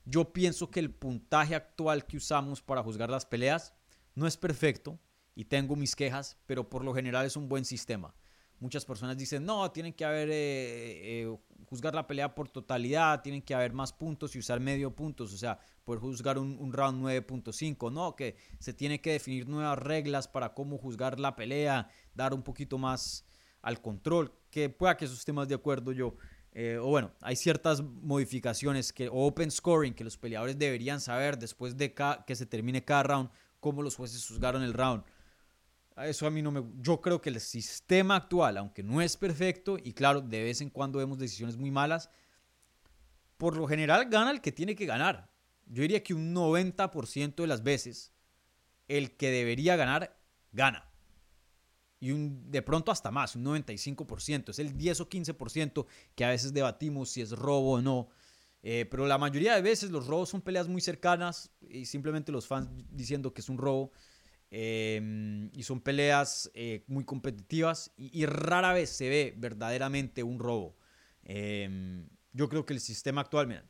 [SPEAKER 3] yo pienso que el puntaje actual que usamos para juzgar las peleas no es perfecto y tengo mis quejas, pero por lo general es un buen sistema. Muchas personas dicen, no, tienen que haber, eh, eh, juzgar la pelea por totalidad, tienen que haber más puntos y usar medio puntos, o sea, poder juzgar un, round 9.5, no, que se tiene que definir nuevas reglas para cómo juzgar la pelea, dar un poquito más al control, que pueda que eso esté más de acuerdo yo. Eh, o bueno, hay ciertas modificaciones que, o open scoring que los peleadores deberían saber después de que se termine cada round, cómo los jueces juzgaron el round. Eso a mí no me... Yo creo que el sistema actual, aunque no es perfecto, y claro, de vez en cuando vemos decisiones muy malas, por lo general gana el que tiene que ganar. Yo diría que un 90% de las veces el que debería ganar, gana. Y un, de pronto hasta más, un 95%. Es el 10 o 15% que a veces debatimos si es robo o no. Eh, pero la mayoría de veces los robos son peleas muy cercanas y simplemente los fans diciendo que es un robo. Em, y son peleas eh, muy competitivas y, rara vez se ve verdaderamente un robo. Em, yo creo que el sistema actual,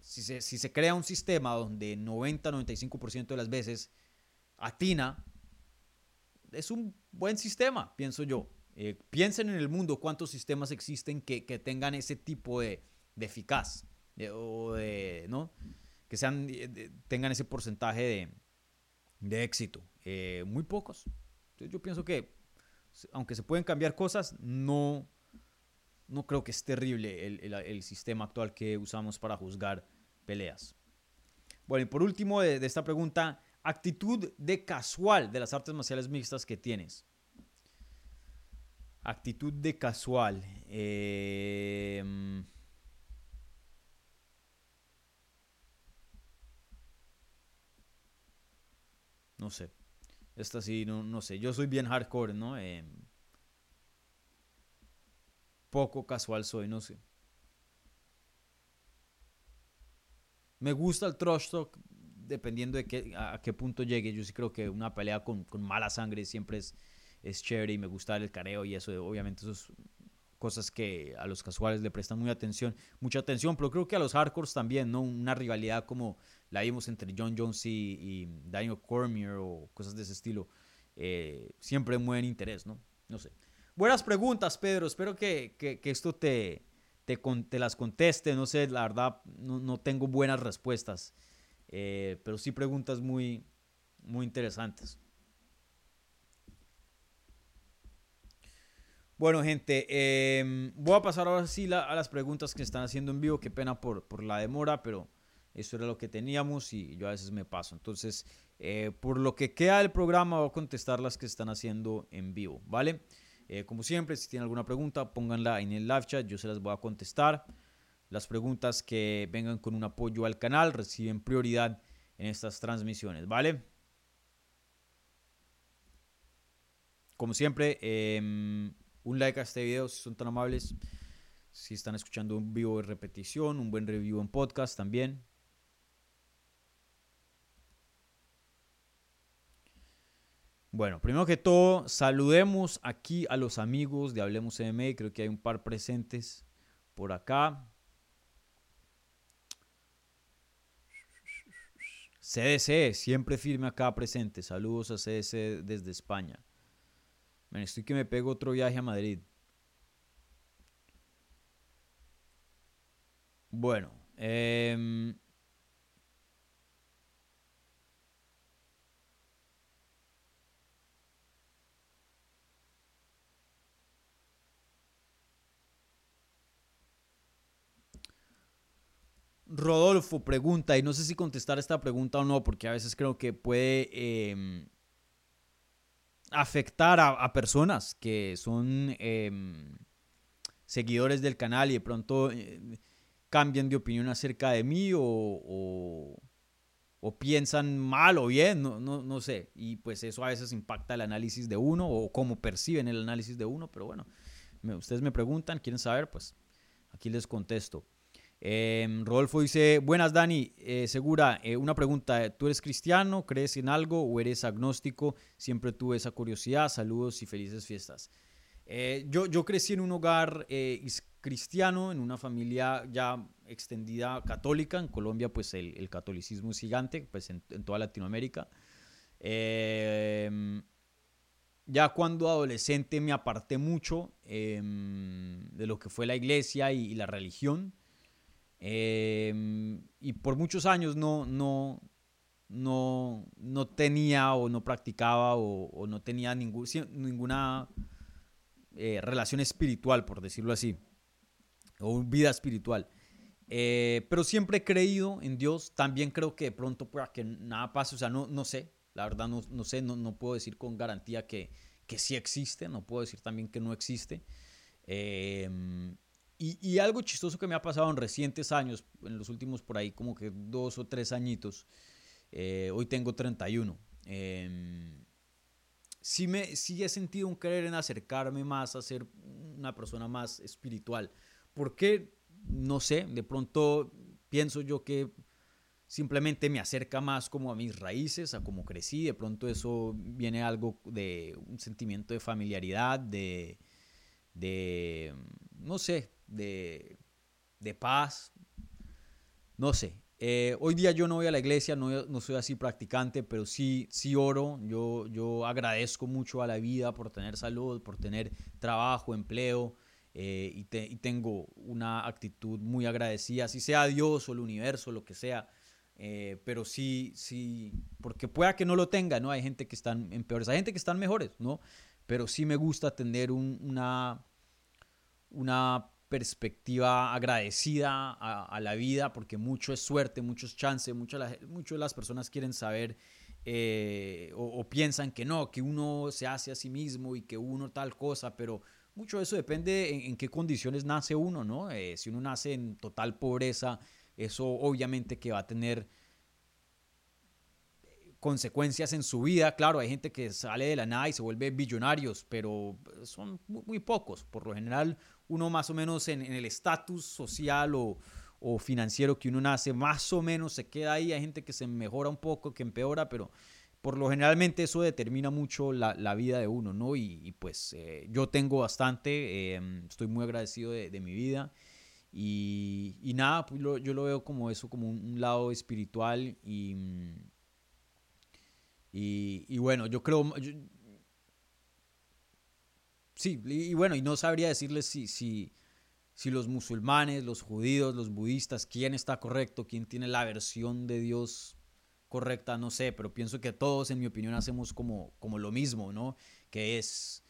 [SPEAKER 3] si se, si se crea un sistema donde 90-95% de las veces atina, es un buen sistema, pienso yo. Eh, piensen en el mundo cuántos sistemas existen que, que tengan ese tipo de, de eficaz o de, ¿no? Que sean, tengan ese porcentaje de, de éxito. Eh, muy pocos. Yo pienso que, aunque se pueden cambiar cosas, no, no creo que es terrible el, el, sistema actual que usamos para juzgar peleas. Bueno, y por último de, esta pregunta, actitud de casual de las artes marciales mixtas que tienes. Actitud de casual. Eh, no sé. Esta sí, no, no sé. Yo soy bien hardcore, ¿no? Eh, poco casual soy, no sé. Me gusta el trash talk dependiendo de qué, a, qué punto llegue. Yo sí creo que una pelea con, con mala sangre siempre es, es chévere y me gusta el careo y eso, obviamente, eso es cosas que a los casuales le prestan mucha atención, mucha atención, pero creo que a los hardcores también, ¿no? Una rivalidad como la vimos entre John Jones y, Daniel Cormier o cosas de ese estilo, eh, siempre mueven interés, ¿no? No sé. Buenas preguntas, Pedro. Espero que, esto te, te, las conteste. No sé, la verdad, no, tengo buenas respuestas, eh, pero sí preguntas muy, muy interesantes. Bueno, gente, em, voy a pasar ahora sí a las preguntas que están haciendo en vivo. Qué pena por, por, la demora, pero eso era lo que teníamos y yo a veces me paso. Entonces, eh, por lo que queda del programa, voy a contestar las que están haciendo en vivo, ¿vale? Eh, como siempre, si tienen alguna pregunta, pónganla en el live chat, yo se las voy a contestar. Las preguntas que vengan con un apoyo al canal reciben prioridad en estas transmisiones, ¿vale? Como siempre, eh, un like a este video si son tan amables. Si están escuchando un vivo de repetición, un buen review en podcast también. Bueno, primero que todo, saludemos aquí a los amigos de Hablemos MMA. Creo que hay un par presentes por acá. CDC, siempre firme acá presente. Saludos a CDC desde España estoy que me pego otro viaje a Madrid. Bueno, eh, Rodolfo pregunta, y no sé si contestar esta pregunta o no, porque a veces creo que puede eh, afectar a, personas que son em, seguidores del canal y de pronto eh, cambian de opinión acerca de mí o, piensan mal o bien, no, no, sé. Y pues eso a veces impacta el análisis de uno o cómo perciben el análisis de uno, pero bueno, ustedes me preguntan, quieren saber, pues aquí les contesto. Eh, Rodolfo dice, buenas Dani, eh, segura, eh, una pregunta, ¿tú eres cristiano, crees en algo o eres agnóstico? Siempre tuve esa curiosidad, saludos y felices fiestas. Eh, yo, yo crecí en un hogar cristiano, en una familia ya extendida católica, en Colombia pues el, catolicismo es gigante, pues en, toda Latinoamérica. Em, ya cuando adolescente me aparté mucho em, de lo que fue la iglesia y la religión. Em, y por muchos años no, no, no, no tenía o no practicaba o, no tenía ningún, ninguna eh, relación espiritual, por decirlo así, o vida espiritual. Eh, pero siempre he creído en Dios. También creo que de pronto pueda que nada pase. O sea, no, no sé. La verdad no, no sé. No, no, puedo decir con garantía que, que sí existe. No puedo decir también que no existe. Eh, y, algo chistoso que me ha pasado en recientes años, en los últimos por ahí como que dos o tres añitos, eh, hoy tengo 31. Eh, sí, me, sí he sentido un querer en acercarme más a ser una persona más espiritual. ¿Por qué? No sé, de pronto pienso yo que simplemente me acerca más como a mis raíces, a cómo crecí, de pronto eso viene algo de un sentimiento de familiaridad, de, de no sé, de, de paz, no sé. Eh, hoy día yo no voy a la iglesia, no, no, soy así practicante, pero sí, sí oro. Yo, yo agradezco mucho a la vida por tener salud, por tener trabajo, empleo. Eh, y, y, tengo una actitud muy agradecida, si sea Dios o el universo, lo que sea. Eh, pero sí, sí, porque pueda que no lo tenga, ¿no? Hay gente que están en peores, hay gente que están mejores, ¿no? Pero sí me gusta tener una, una perspectiva agradecida a, la vida, porque mucho es suerte, muchos chances, muchas mucho de las personas quieren saber eh, o, piensan que no, que uno se hace a sí mismo y que uno tal cosa, pero mucho de eso depende en, qué condiciones nace uno, ¿no? Eh, si uno nace en total pobreza, eso obviamente que va a tener consecuencias en su vida. Claro, hay gente que sale de la nada y se vuelve billonarios, pero son muy, pocos. Por lo general, uno más o menos en, el estatus social o, financiero que uno nace, más o menos se queda ahí. Hay gente que se mejora un poco, que empeora, pero por lo generalmente eso determina mucho la, vida de uno, ¿no? Y, pues eh, yo tengo bastante, eh, estoy muy agradecido de, mi vida. Y, nada, pues yo lo veo como eso, como un lado espiritual y y, bueno, yo creo... sí, y, bueno, y no sabría decirles si, si, si los musulmanes, los judíos, los budistas, quién está correcto, quién tiene la versión de Dios correcta, no sé, pero pienso que todos, en mi opinión, hacemos como, como lo mismo, ¿no? Que es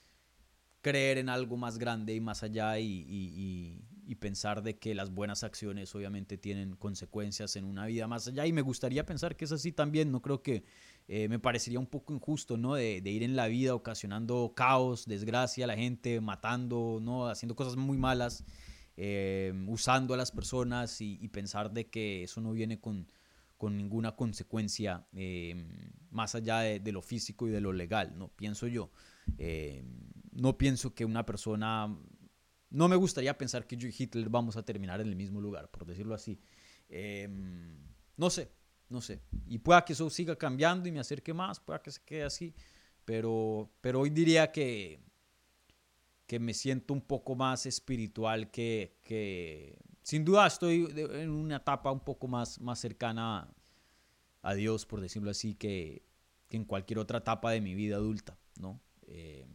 [SPEAKER 3] creer en algo más grande y más allá y, pensar de que las buenas acciones obviamente tienen consecuencias en una vida más allá. Y me gustaría pensar que es así también. No creo que eh, me parecería un poco injusto, ¿no? De, ir en la vida ocasionando caos, desgracia a la gente, matando, ¿no? Haciendo cosas muy malas, eh, usando a las personas y, pensar de que eso no viene con, ninguna consecuencia eh, más allá de, lo físico y de lo legal, ¿no? Pienso yo no pienso que una persona... No me gustaría pensar que yo y Hitler vamos a terminar en el mismo lugar, por decirlo así. No sé, no sé. Y pueda que eso siga cambiando y me acerque más, pueda que se quede así. Pero, pero hoy diría que, que me siento un poco más espiritual que, que... Sin duda estoy en una etapa un poco más, más cercana a Dios, por decirlo así, que, en cualquier otra etapa de mi vida adulta, ¿no? Eh,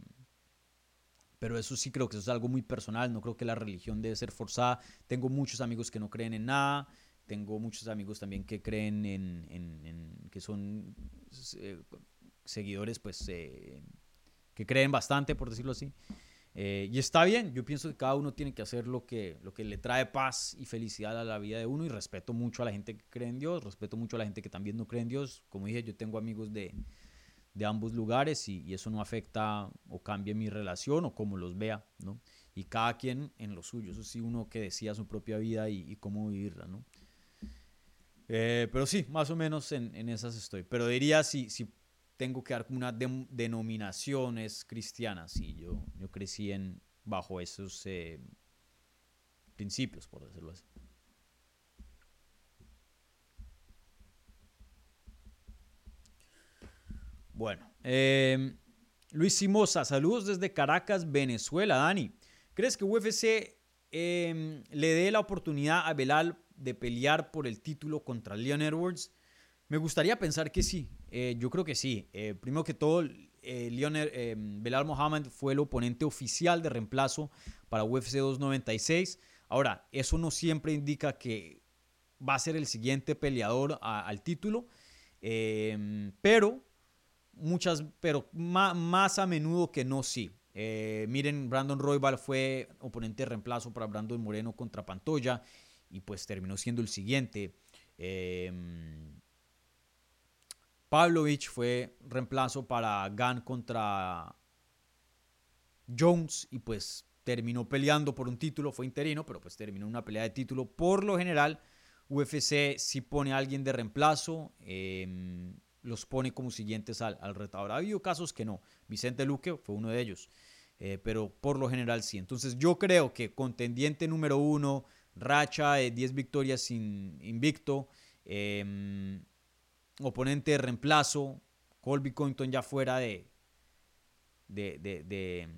[SPEAKER 3] pero eso sí creo que eso es algo muy personal, no creo que la religión debe ser forzada. Tengo muchos amigos que no creen en nada, tengo muchos amigos también que creen en, en, que son eh, seguidores, pues, eh, que creen bastante, por decirlo así. Eh, y está bien, yo pienso que cada uno tiene que hacer lo que, lo que le trae paz y felicidad a la vida de uno y respeto mucho a la gente que cree en Dios, respeto mucho a la gente que también no cree en Dios. Como dije, yo tengo amigos de, de ambos lugares y, eso no afecta o cambia mi relación o cómo los vea, ¿no? Y cada quien en lo suyo, eso sí, uno que decía su propia vida y, cómo vivirla, ¿no? Eh, pero sí, más o menos en, esas estoy. Pero diría si, si tengo que dar una denominación es cristiana, sí, yo, yo crecí en, bajo esos eh, principios, por decirlo así. Bueno, em, Luis Simosa, saludos desde Caracas, Venezuela, Dani. ¿Crees que UFC em, le dé la oportunidad a Belal de pelear por el título contra Leon Edwards? Me gustaría pensar que sí. Eh, yo creo que sí. Eh, primero que todo, eh, Leon, Belal Mohamed fue el oponente oficial de reemplazo para UFC 296. Ahora, eso no siempre indica que va a ser el siguiente peleador al título. pero muchas, pero más, a menudo que no, sí. Miren, Brandon Roybal fue oponente de reemplazo para Brandon Moreno contra Pantoya y pues terminó siendo el siguiente. Eh, Pavlovich fue reemplazo para Gunn contra Jones y pues terminó peleando por un título, fue interino, pero pues terminó una pelea de título. Por lo general, UFC sí pone a alguien de reemplazo. Eh, los pone como siguientes al, al retador. Ha habido casos que no. Vicente Luque fue uno de ellos. Eh, pero por lo general sí. Entonces yo creo que contendiente número uno, racha de 10 victorias sin invicto, Em, oponente de reemplazo, Colby Covington ya fuera de, de, de,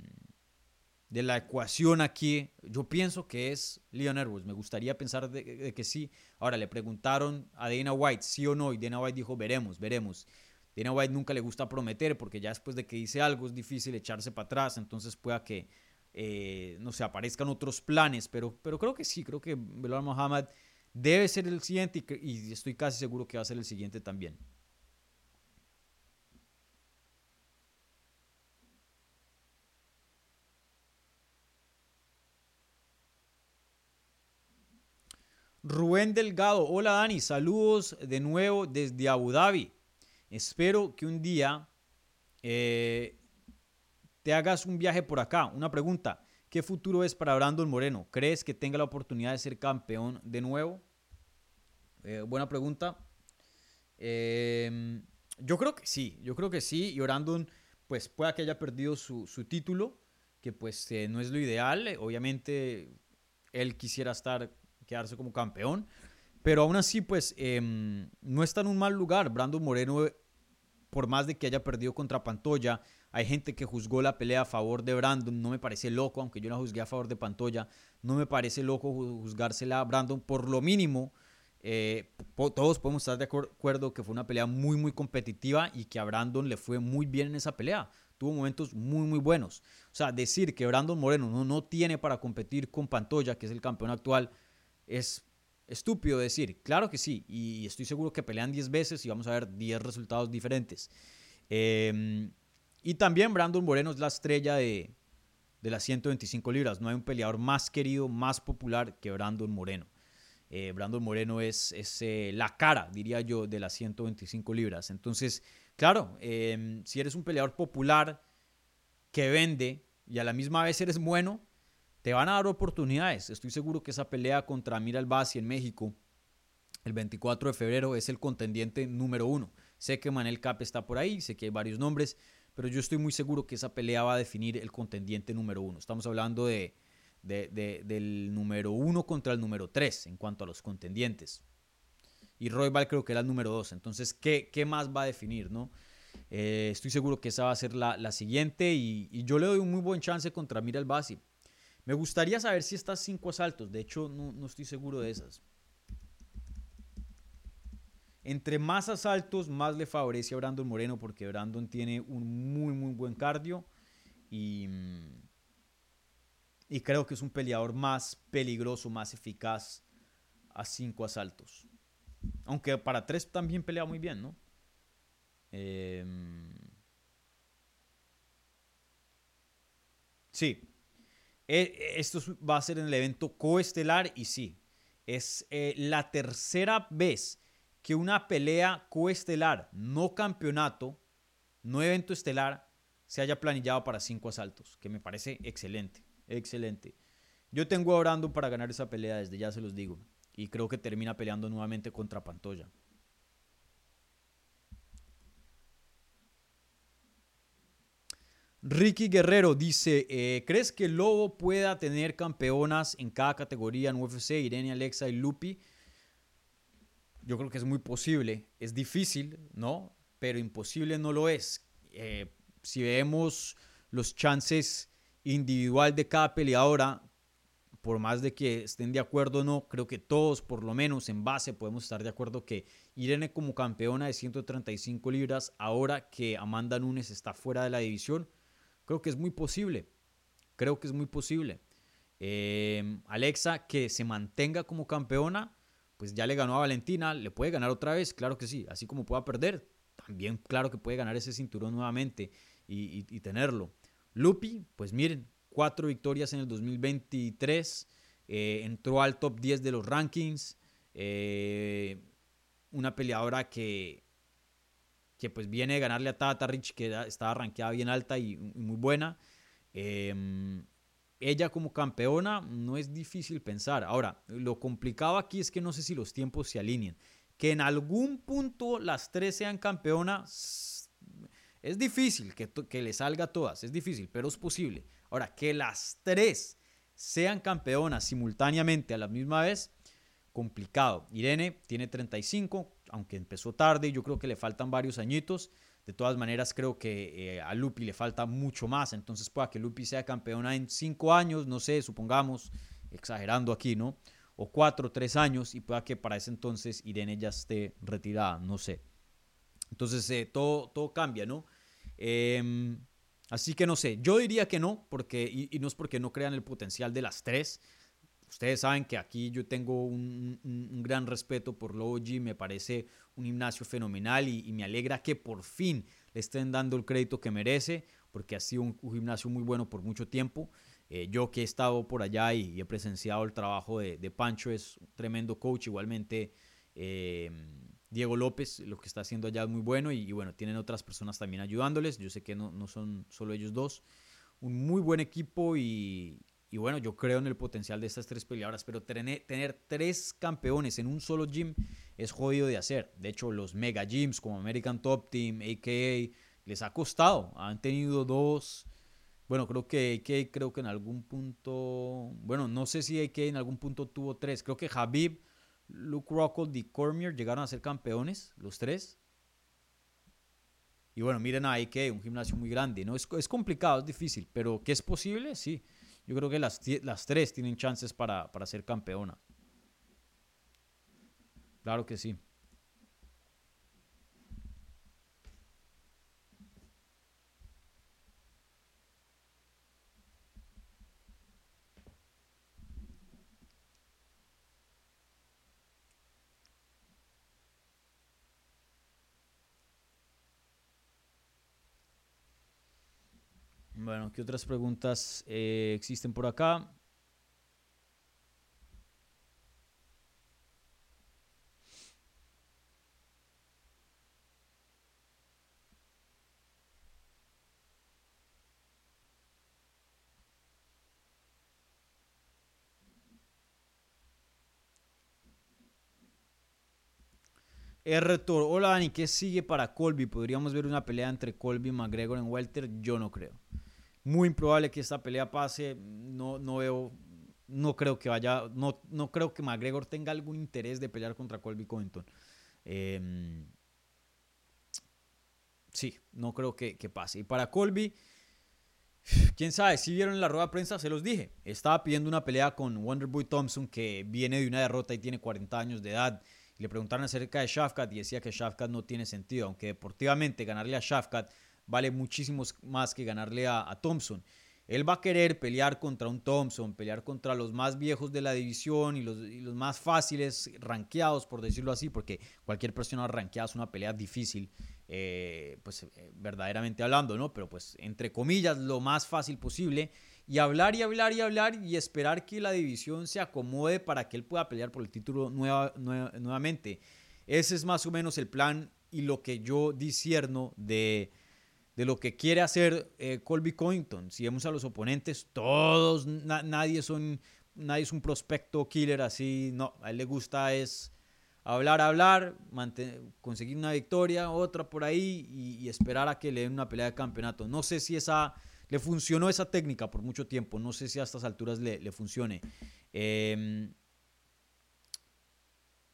[SPEAKER 3] de, la ecuación aquí. Yo pienso que es Leon Edwards. Me gustaría pensar de, que sí. Ahora le preguntaron a Dana White sí o no y Dana White dijo veremos, veremos. Dana White nunca le gusta prometer porque ya después de que dice algo es difícil echarse para atrás. Entonces pueda que, eh, no sé, aparezcan otros planes. Pero, pero creo que sí, creo que Belal Muhammad debe ser el siguiente y estoy casi seguro que va a ser el siguiente también. Rubén Delgado, hola Dani, saludos de nuevo desde Abu Dhabi. Espero que un día eh, te hagas un viaje por acá. Una pregunta, ¿qué futuro es para Brandon Moreno? ¿Crees que tenga la oportunidad de ser campeón de nuevo? Eh, buena pregunta. Em, yo creo que sí, yo creo que sí. Y Brandon, pues pueda que haya perdido su, título, que pues eh, no es lo ideal. Obviamente él quisiera estar quedarse como campeón. Pero aún así, pues em, no está en un mal lugar. Brandon Moreno, por más de que haya perdido contra Pantoya, hay gente que juzgó la pelea a favor de Brandon. No me parece loco, aunque yo la juzgué a favor de Pantoya. No me parece loco juzgársela a Brandon por lo mínimo. Eh, todos podemos estar de acuerdo que fue una pelea muy, muy competitiva y que a Brandon le fue muy bien en esa pelea. Tuvo momentos muy, muy buenos. O sea, decir que Brandon Moreno no, no tiene para competir con Pantoya, que es el campeón actual, es estúpido decir. Claro que sí, y estoy seguro que pelean 10 veces y vamos a ver 10 resultados diferentes. Em, y también Brandon Moreno es la estrella de, de las 125 libras. No hay un peleador más querido, más popular que Brandon Moreno. Eh, Brandon Moreno es, es eh, la cara, diría yo, de las 125 libras. Entonces, claro, em, si eres un peleador popular que vende y a la misma vez eres bueno, te van a dar oportunidades. Estoy seguro que esa pelea contra Mira Basi en México el 24 de febrero es el contendiente número uno. Sé que Manel Cap está por ahí, sé que hay varios nombres, pero yo estoy muy seguro que esa pelea va a definir el contendiente número uno. Estamos hablando de, del número uno contra el número tres en cuanto a los contendientes. Y Roybal creo que era el número dos. Entonces, ¿qué, qué más va a definir? no? Eh, estoy seguro que esa va a ser la, siguiente y, yo le doy un muy buen chance contra Mira Basi. Me gustaría saber si estas cinco asaltos, de hecho no, estoy seguro de esas. Entre más asaltos, más le favorece a Brandon Moreno porque Brandon tiene un muy, muy buen cardio y, y creo que es un peleador más peligroso, más eficaz a cinco asaltos. Aunque para tres también pelea muy bien, ¿no? Em, sí, eh, esto va a ser en el evento coestelar y sí, es eh, la tercera vez que una pelea coestelar, no campeonato, no evento estelar, se haya planillado para cinco asaltos, que me parece excelente, excelente. Yo tengo orando para ganar esa pelea desde ya se los digo, y creo que termina peleando nuevamente contra Pantoya. Ricky Guerrero dice, eh, ¿crees que Lobo pueda tener campeonas en cada categoría en UFC, Irene, Alexa y Lupi? Yo creo que es muy posible. Es difícil, ¿no? Pero imposible no lo es. Eh, si vemos los chances individual de cada peleadora, por más de que estén de acuerdo o no, creo que todos, por lo menos en base, podemos estar de acuerdo que Irene como campeona de 135 libras, ahora que Amanda Nunes está fuera de la división, Creo que es muy posible. Creo que es muy posible. Em, Alexa, que se mantenga como campeona, pues ya le ganó a Valentina, le puede ganar otra vez, claro que sí, así como pueda perder, también claro que puede ganar ese cinturón nuevamente y, tenerlo. Lupi, pues miren, cuatro victorias en el 2023, eh, entró al top 10 de los rankings, eh, una peleadora que que pues viene de ganarle a Tata Rich, que estaba rankeada bien alta y, muy buena. Em, ella como campeona no es difícil pensar. Ahora, lo complicado aquí es que no sé si los tiempos se alineen. Que en algún punto las tres sean campeonas es difícil que, que le salga a todas, es difícil, pero es posible. Ahora, que las tres sean campeonas simultáneamente a la misma vez, complicado. Irene tiene 35, aunque empezó tarde, yo creo que le faltan varios añitos. De todas maneras, creo que eh, a Lupi le falta mucho más. Entonces, pueda que Lupi sea campeona en 5 años, no sé, supongamos, exagerando aquí, ¿no? O 4, 3 años, y pueda que para ese entonces Irene ya esté retirada, no sé. Entonces, eh, todo, todo cambia, ¿no? Em, así que no sé, yo diría que no, porque, y, no es porque no crean el potencial de las tres. Ustedes saben que aquí yo tengo un, gran respeto por Logi, me parece un gimnasio fenomenal y, me alegra que por fin le estén dando el crédito que merece, porque ha sido un, gimnasio muy bueno por mucho tiempo. Eh, yo que he estado por allá y, he presenciado el trabajo de, Pancho, es un tremendo coach, igualmente eh, Diego López, lo que está haciendo allá es muy bueno y, bueno, tienen otras personas también ayudándoles. Yo sé que no, no son solo ellos dos. Un muy buen equipo y, y, bueno, yo creo en el potencial de estas tres peleadoras, pero tener, tres campeones en un solo gym es jodido de hacer. De hecho, los mega gyms como American Top Team, AKA, les ha costado. Han tenido dos... Bueno, creo que AK creo que en algún punto, bueno, no sé si AK en algún punto tuvo tres. Creo que Habib Luke Rockhold y Cormier llegaron a ser campeones, los tres. Y bueno, miren ahí que un gimnasio muy grande, ¿no? Es, es, complicado, es difícil, pero que es posible, sí. Yo creo que las, las tres tienen chances para, para ser campeona. Claro que sí. Bueno, ¿qué otras preguntas eh, existen por acá? R. hola Dani, ¿qué sigue para Colby? ¿Podríamos ver una pelea entre Colby y McGregor en Welter? Yo no creo muy improbable que esta pelea pase. No, no veo, no creo que vaya, no, no creo que McGregor tenga algún interés de pelear contra Colby Covington. Em, sí, no creo que, pase. Y para Colby, quién sabe, si vieron en la rueda de prensa, se los dije. Estaba pidiendo una pelea con Wonderboy Thompson, que viene de una derrota y tiene 40 años de edad. Le preguntaron acerca de Shafkat y decía que Shafkat no tiene sentido, aunque deportivamente ganarle a Shafkat vale muchísimo más que ganarle a, Thompson. Él va a querer pelear contra un Thompson, pelear contra los más viejos de la división y los, más fáciles, rankeados, por decirlo así, porque cualquier persona rankeada es una pelea difícil, eh, pues eh, verdaderamente hablando, ¿no? Pero pues entre comillas, lo más fácil posible. Y hablar y hablar y hablar y esperar que la división se acomode para que él pueda pelear por el título nuevamente. Ese es más o menos el plan y lo que yo disierno de de lo que quiere hacer eh, Colby Covington. Si vemos a los oponentes, todos, nadie, son, nadie es un prospecto killer así. No, a él le gusta es hablar, hablar, conseguir una victoria, otra por ahí y, esperar a que le den una pelea de campeonato. No sé si esa le funcionó esa técnica por mucho tiempo. No sé si a estas alturas le, funcione. Em,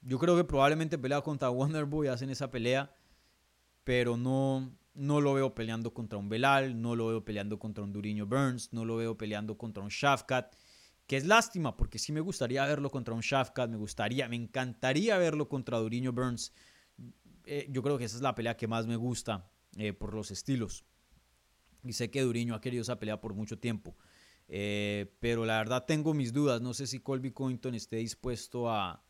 [SPEAKER 3] yo creo que probablemente pelea contra Wonderboy hacen esa pelea, pero no, no lo veo peleando contra un Belal, no lo veo peleando contra un Duriño Burns, no lo veo peleando contra un Shafkat, que es lástima porque sí me gustaría verlo contra un Shafkat, me gustaría, me encantaría verlo contra Duriño Burns. Eh, yo creo que esa es la pelea que más me gusta eh, por los estilos. Y sé que Duriño ha querido esa pelea por mucho tiempo. Eh, pero la verdad tengo mis dudas. No sé si Colby Covington esté dispuesto a,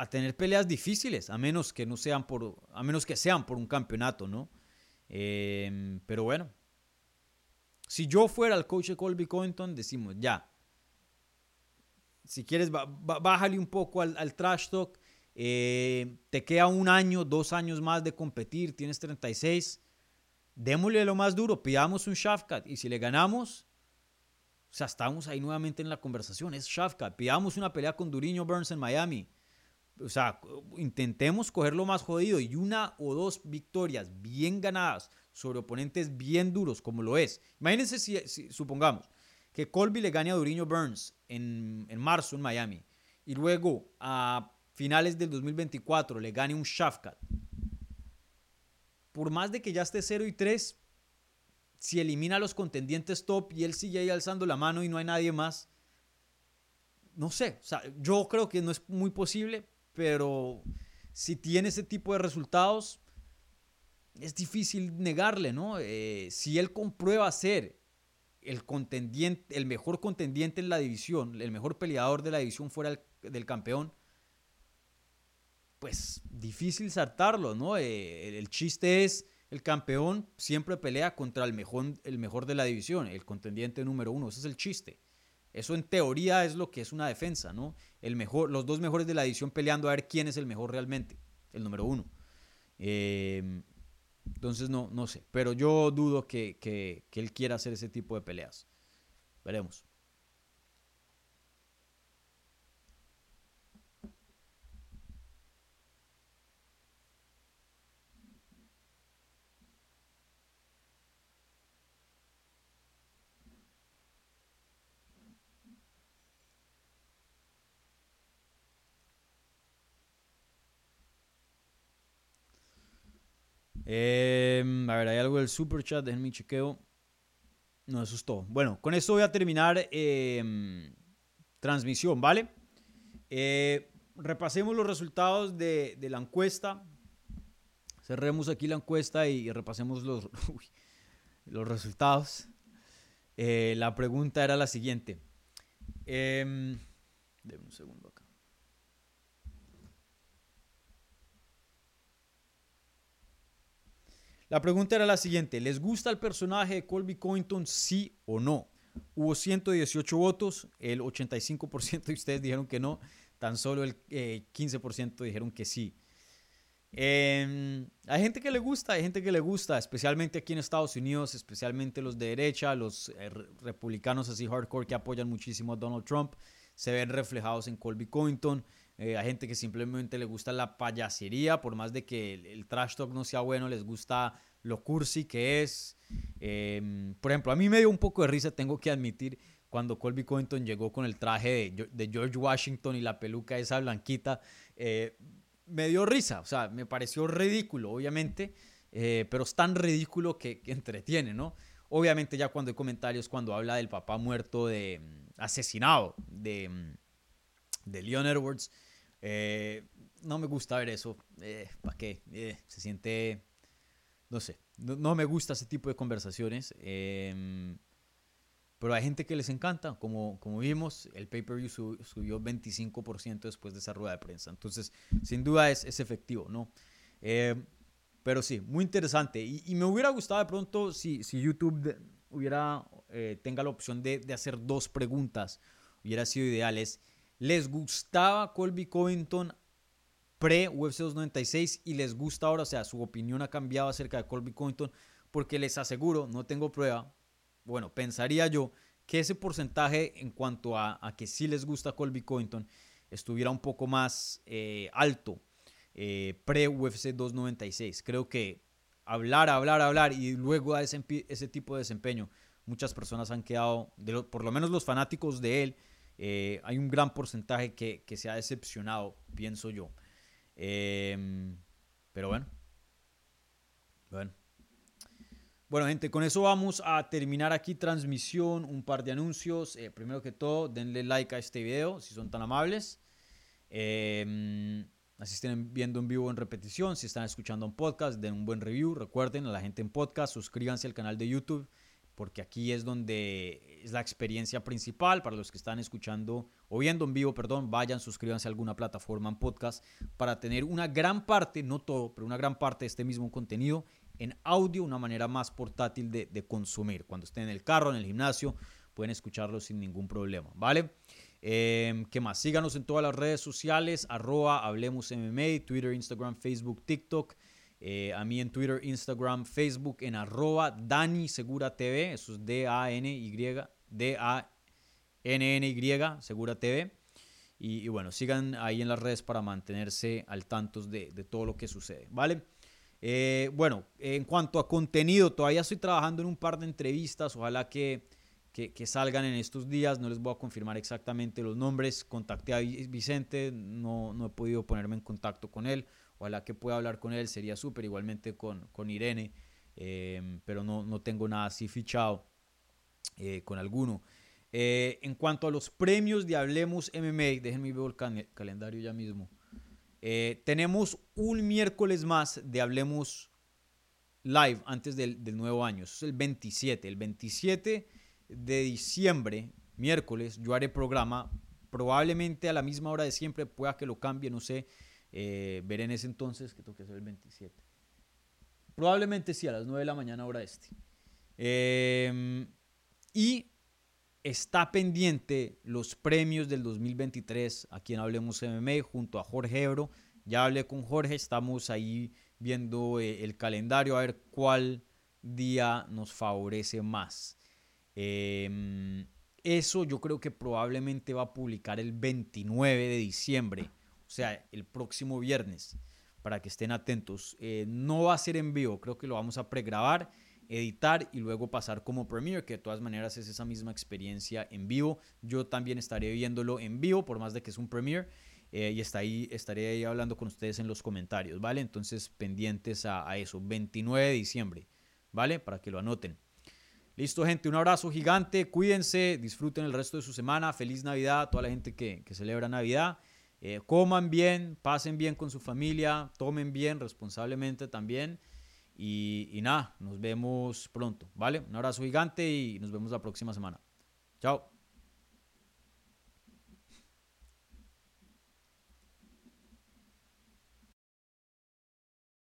[SPEAKER 3] a tener peleas difíciles, a menos que no sean por, a menos que sean por un campeonato, ¿no? Em, pero bueno, si yo fuera el coach de Colby Covington, decimos ya, si quieres, bájale un poco al, trash talk. Eh, te queda un año, dos años más de competir, tienes 36. Démosle lo más duro, pidamos un Shafkat y si le ganamos, o sea, estamos ahí nuevamente en la conversación. Es Shafkat. Pidamos una pelea con Duriño Burns en Miami o sea, intentemos cogerlo más jodido y una o dos victorias bien ganadas sobre oponentes bien duros como lo es. Imagínense si, supongamos que Colby le gane a Duriño Burns en, en, marzo en Miami y luego a finales del 2024 le gane un Shafkat, por más de que ya esté 0 y 3, si elimina a los contendientes top y él sigue ahí alzando la mano y no hay nadie más, no sé, o sea, yo creo que no es muy posible, pero si tiene ese tipo de resultados, es difícil negarle, ¿no? Eh, si él comprueba ser el contendiente, el mejor contendiente en la división, el mejor peleador de la división fuera del campeón, pues difícil saltarlo, ¿no? Eh, el chiste es, el campeón siempre pelea contra el mejor, el mejor de la división, el contendiente número uno, ese es el chiste. Eso en teoría es lo que es una defensa, ¿no? El mejor, los dos mejores de la división peleando a ver quién es el mejor realmente, el número uno. Em, entonces no, no sé, pero yo dudo que, que él quiera hacer ese tipo de peleas. Veremos. Em, a ver, hay algo del super chat, déjenme chequeo. No, eso es todo. Bueno, con esto voy a terminar em, transmisión, ¿vale? Eh, repasemos los resultados de, la encuesta. Cerremos aquí la encuesta y, repasemos los, los resultados. Eh, la pregunta era la siguiente. Eh, un segundo acá. La pregunta era la siguiente, ¿les gusta el personaje de Colby Covington sí o no? Hubo 118 votos, el 85% de ustedes dijeron que no, tan solo el 15% eh, dijeron que sí. Em, hay gente que le gusta, hay gente que le gusta, especialmente aquí en Estados Unidos, especialmente los de derecha, los eh, republicanos así hardcore que apoyan muchísimo a Donald Trump, se ven reflejados en Colby Covington. Eh, hay gente que simplemente le gusta la payasería, por más de que el, trash talk no sea bueno, les gusta lo cursi que es. Em, por ejemplo, a mí me dio un poco de risa, tengo que admitir, cuando Colby Covington llegó con el traje de, George Washington y la peluca esa blanquita. Eh, me dio risa, o sea, me pareció ridículo, obviamente, eh, pero es tan ridículo que, entretiene, ¿no? Obviamente ya cuando hay comentarios, cuando habla del papá muerto de mm, asesinado de, mm, de Leon Edwards, eh, no me gusta ver eso. Eh, ¿Para qué? Eh, se siente. No sé. No, me gusta ese tipo de conversaciones. Em, pero hay gente que les encanta. Como, como vimos, el pay-per-view subió 25% después de esa rueda de prensa. Entonces, sin duda es, es efectivo, ¿no? Em, pero sí, muy interesante. Y, me hubiera gustado de pronto si, si YouTube hubiera, tenga la opción de, de hacer dos preguntas. Hubiera sido ideales les gustaba Colby Covington pre-UFC 296 y les gusta ahora, o sea, su opinión ha cambiado acerca de Colby Covington, porque les aseguro, no tengo prueba, bueno, pensaría yo que ese porcentaje en cuanto a, que sí les gusta Colby Covington estuviera un poco más eh, alto eh, pre-UFC 296. Creo que hablar, hablar, hablar y luego a ese, ese tipo de desempeño, muchas personas han quedado, por lo menos los fanáticos de él, eh, hay un gran porcentaje que, se ha decepcionado, pienso yo. Em, pero bueno. Bueno. Gente, con eso vamos a terminar aquí transmisión, un par de anuncios. Eh, primero que todo, denle like a este video si son tan amables. Eh, así estén viendo en vivo en repetición. Si están escuchando un podcast, den un buen review. Recuerden a la gente en podcast, suscríbanse al canal de YouTube porque aquí es donde es la experiencia principal para los que están escuchando o viendo en vivo, perdón, vayan, suscríbanse a alguna plataforma en podcast para tener una gran parte, no todo, pero una gran parte de este mismo contenido en audio, una manera más portátil de, consumir. Cuando estén en el carro, en el gimnasio, pueden escucharlo sin ningún problema, ¿vale? Em, ¿Qué más? Síganos en todas las redes sociales, arroba Hablemos Twitter, Instagram, Facebook, TikTok. Eh, a mí en Twitter, Instagram, Facebook, en arroba Dani Segura eso es D-A-N-Y, D-A-N-N-Y, Segura TV. Y, bueno, sigan ahí en las redes para mantenerse al tanto de, todo lo que sucede, ¿vale? Eh, bueno, en cuanto a contenido, todavía estoy trabajando en un par de entrevistas, ojalá que, que, salgan en estos días. No les voy a confirmar exactamente los nombres. Contacté a Vicente, no, no he podido ponerme en contacto con él. Ojalá que pueda hablar con él, sería súper. Igualmente con, con Irene, em, pero no, no tengo nada así fichado eh, con alguno. Eh, en cuanto a los premios de Hablemos MMA, déjenme ver el calendario ya mismo. Eh, tenemos un miércoles más de Hablemos Live antes del, del nuevo año. Eso es el 27. El 27 de diciembre, miércoles, yo haré programa probablemente a la misma hora de siempre, pueda que lo cambie, no sé, eh, veré en ese entonces que tengo que ser el 27. Probablemente sí, a las 9 de la mañana hora este. Em, y está pendiente los premios del 2023 a quien Hablemos MMA junto a Jorge Ebro. Ya hablé con Jorge, estamos ahí viendo eh, el calendario a ver cuál día nos favorece más. Em, eso yo creo que probablemente va a publicar el 29 de diciembre, o sea, el próximo viernes, para que estén atentos. Eh, no va a ser en vivo, creo que lo vamos a pregrabar, editar y luego pasar como Premiere, que de todas maneras es esa misma experiencia en vivo. Yo también estaré viéndolo en vivo, por más de que es un Premiere. Eh, y está ahí, estaré ahí hablando con ustedes en los comentarios, ¿vale? Entonces, pendientes a, a eso, 29 de diciembre, ¿vale? Para que lo anoten. Listo, gente, un abrazo gigante, cuídense, disfruten el resto de su semana, feliz Navidad a toda la gente que, celebra Navidad, eh, coman bien, pasen bien con su familia, tomen bien responsablemente también y, y nada, nos vemos pronto, ¿vale? Un abrazo gigante y nos vemos la próxima semana. Chao.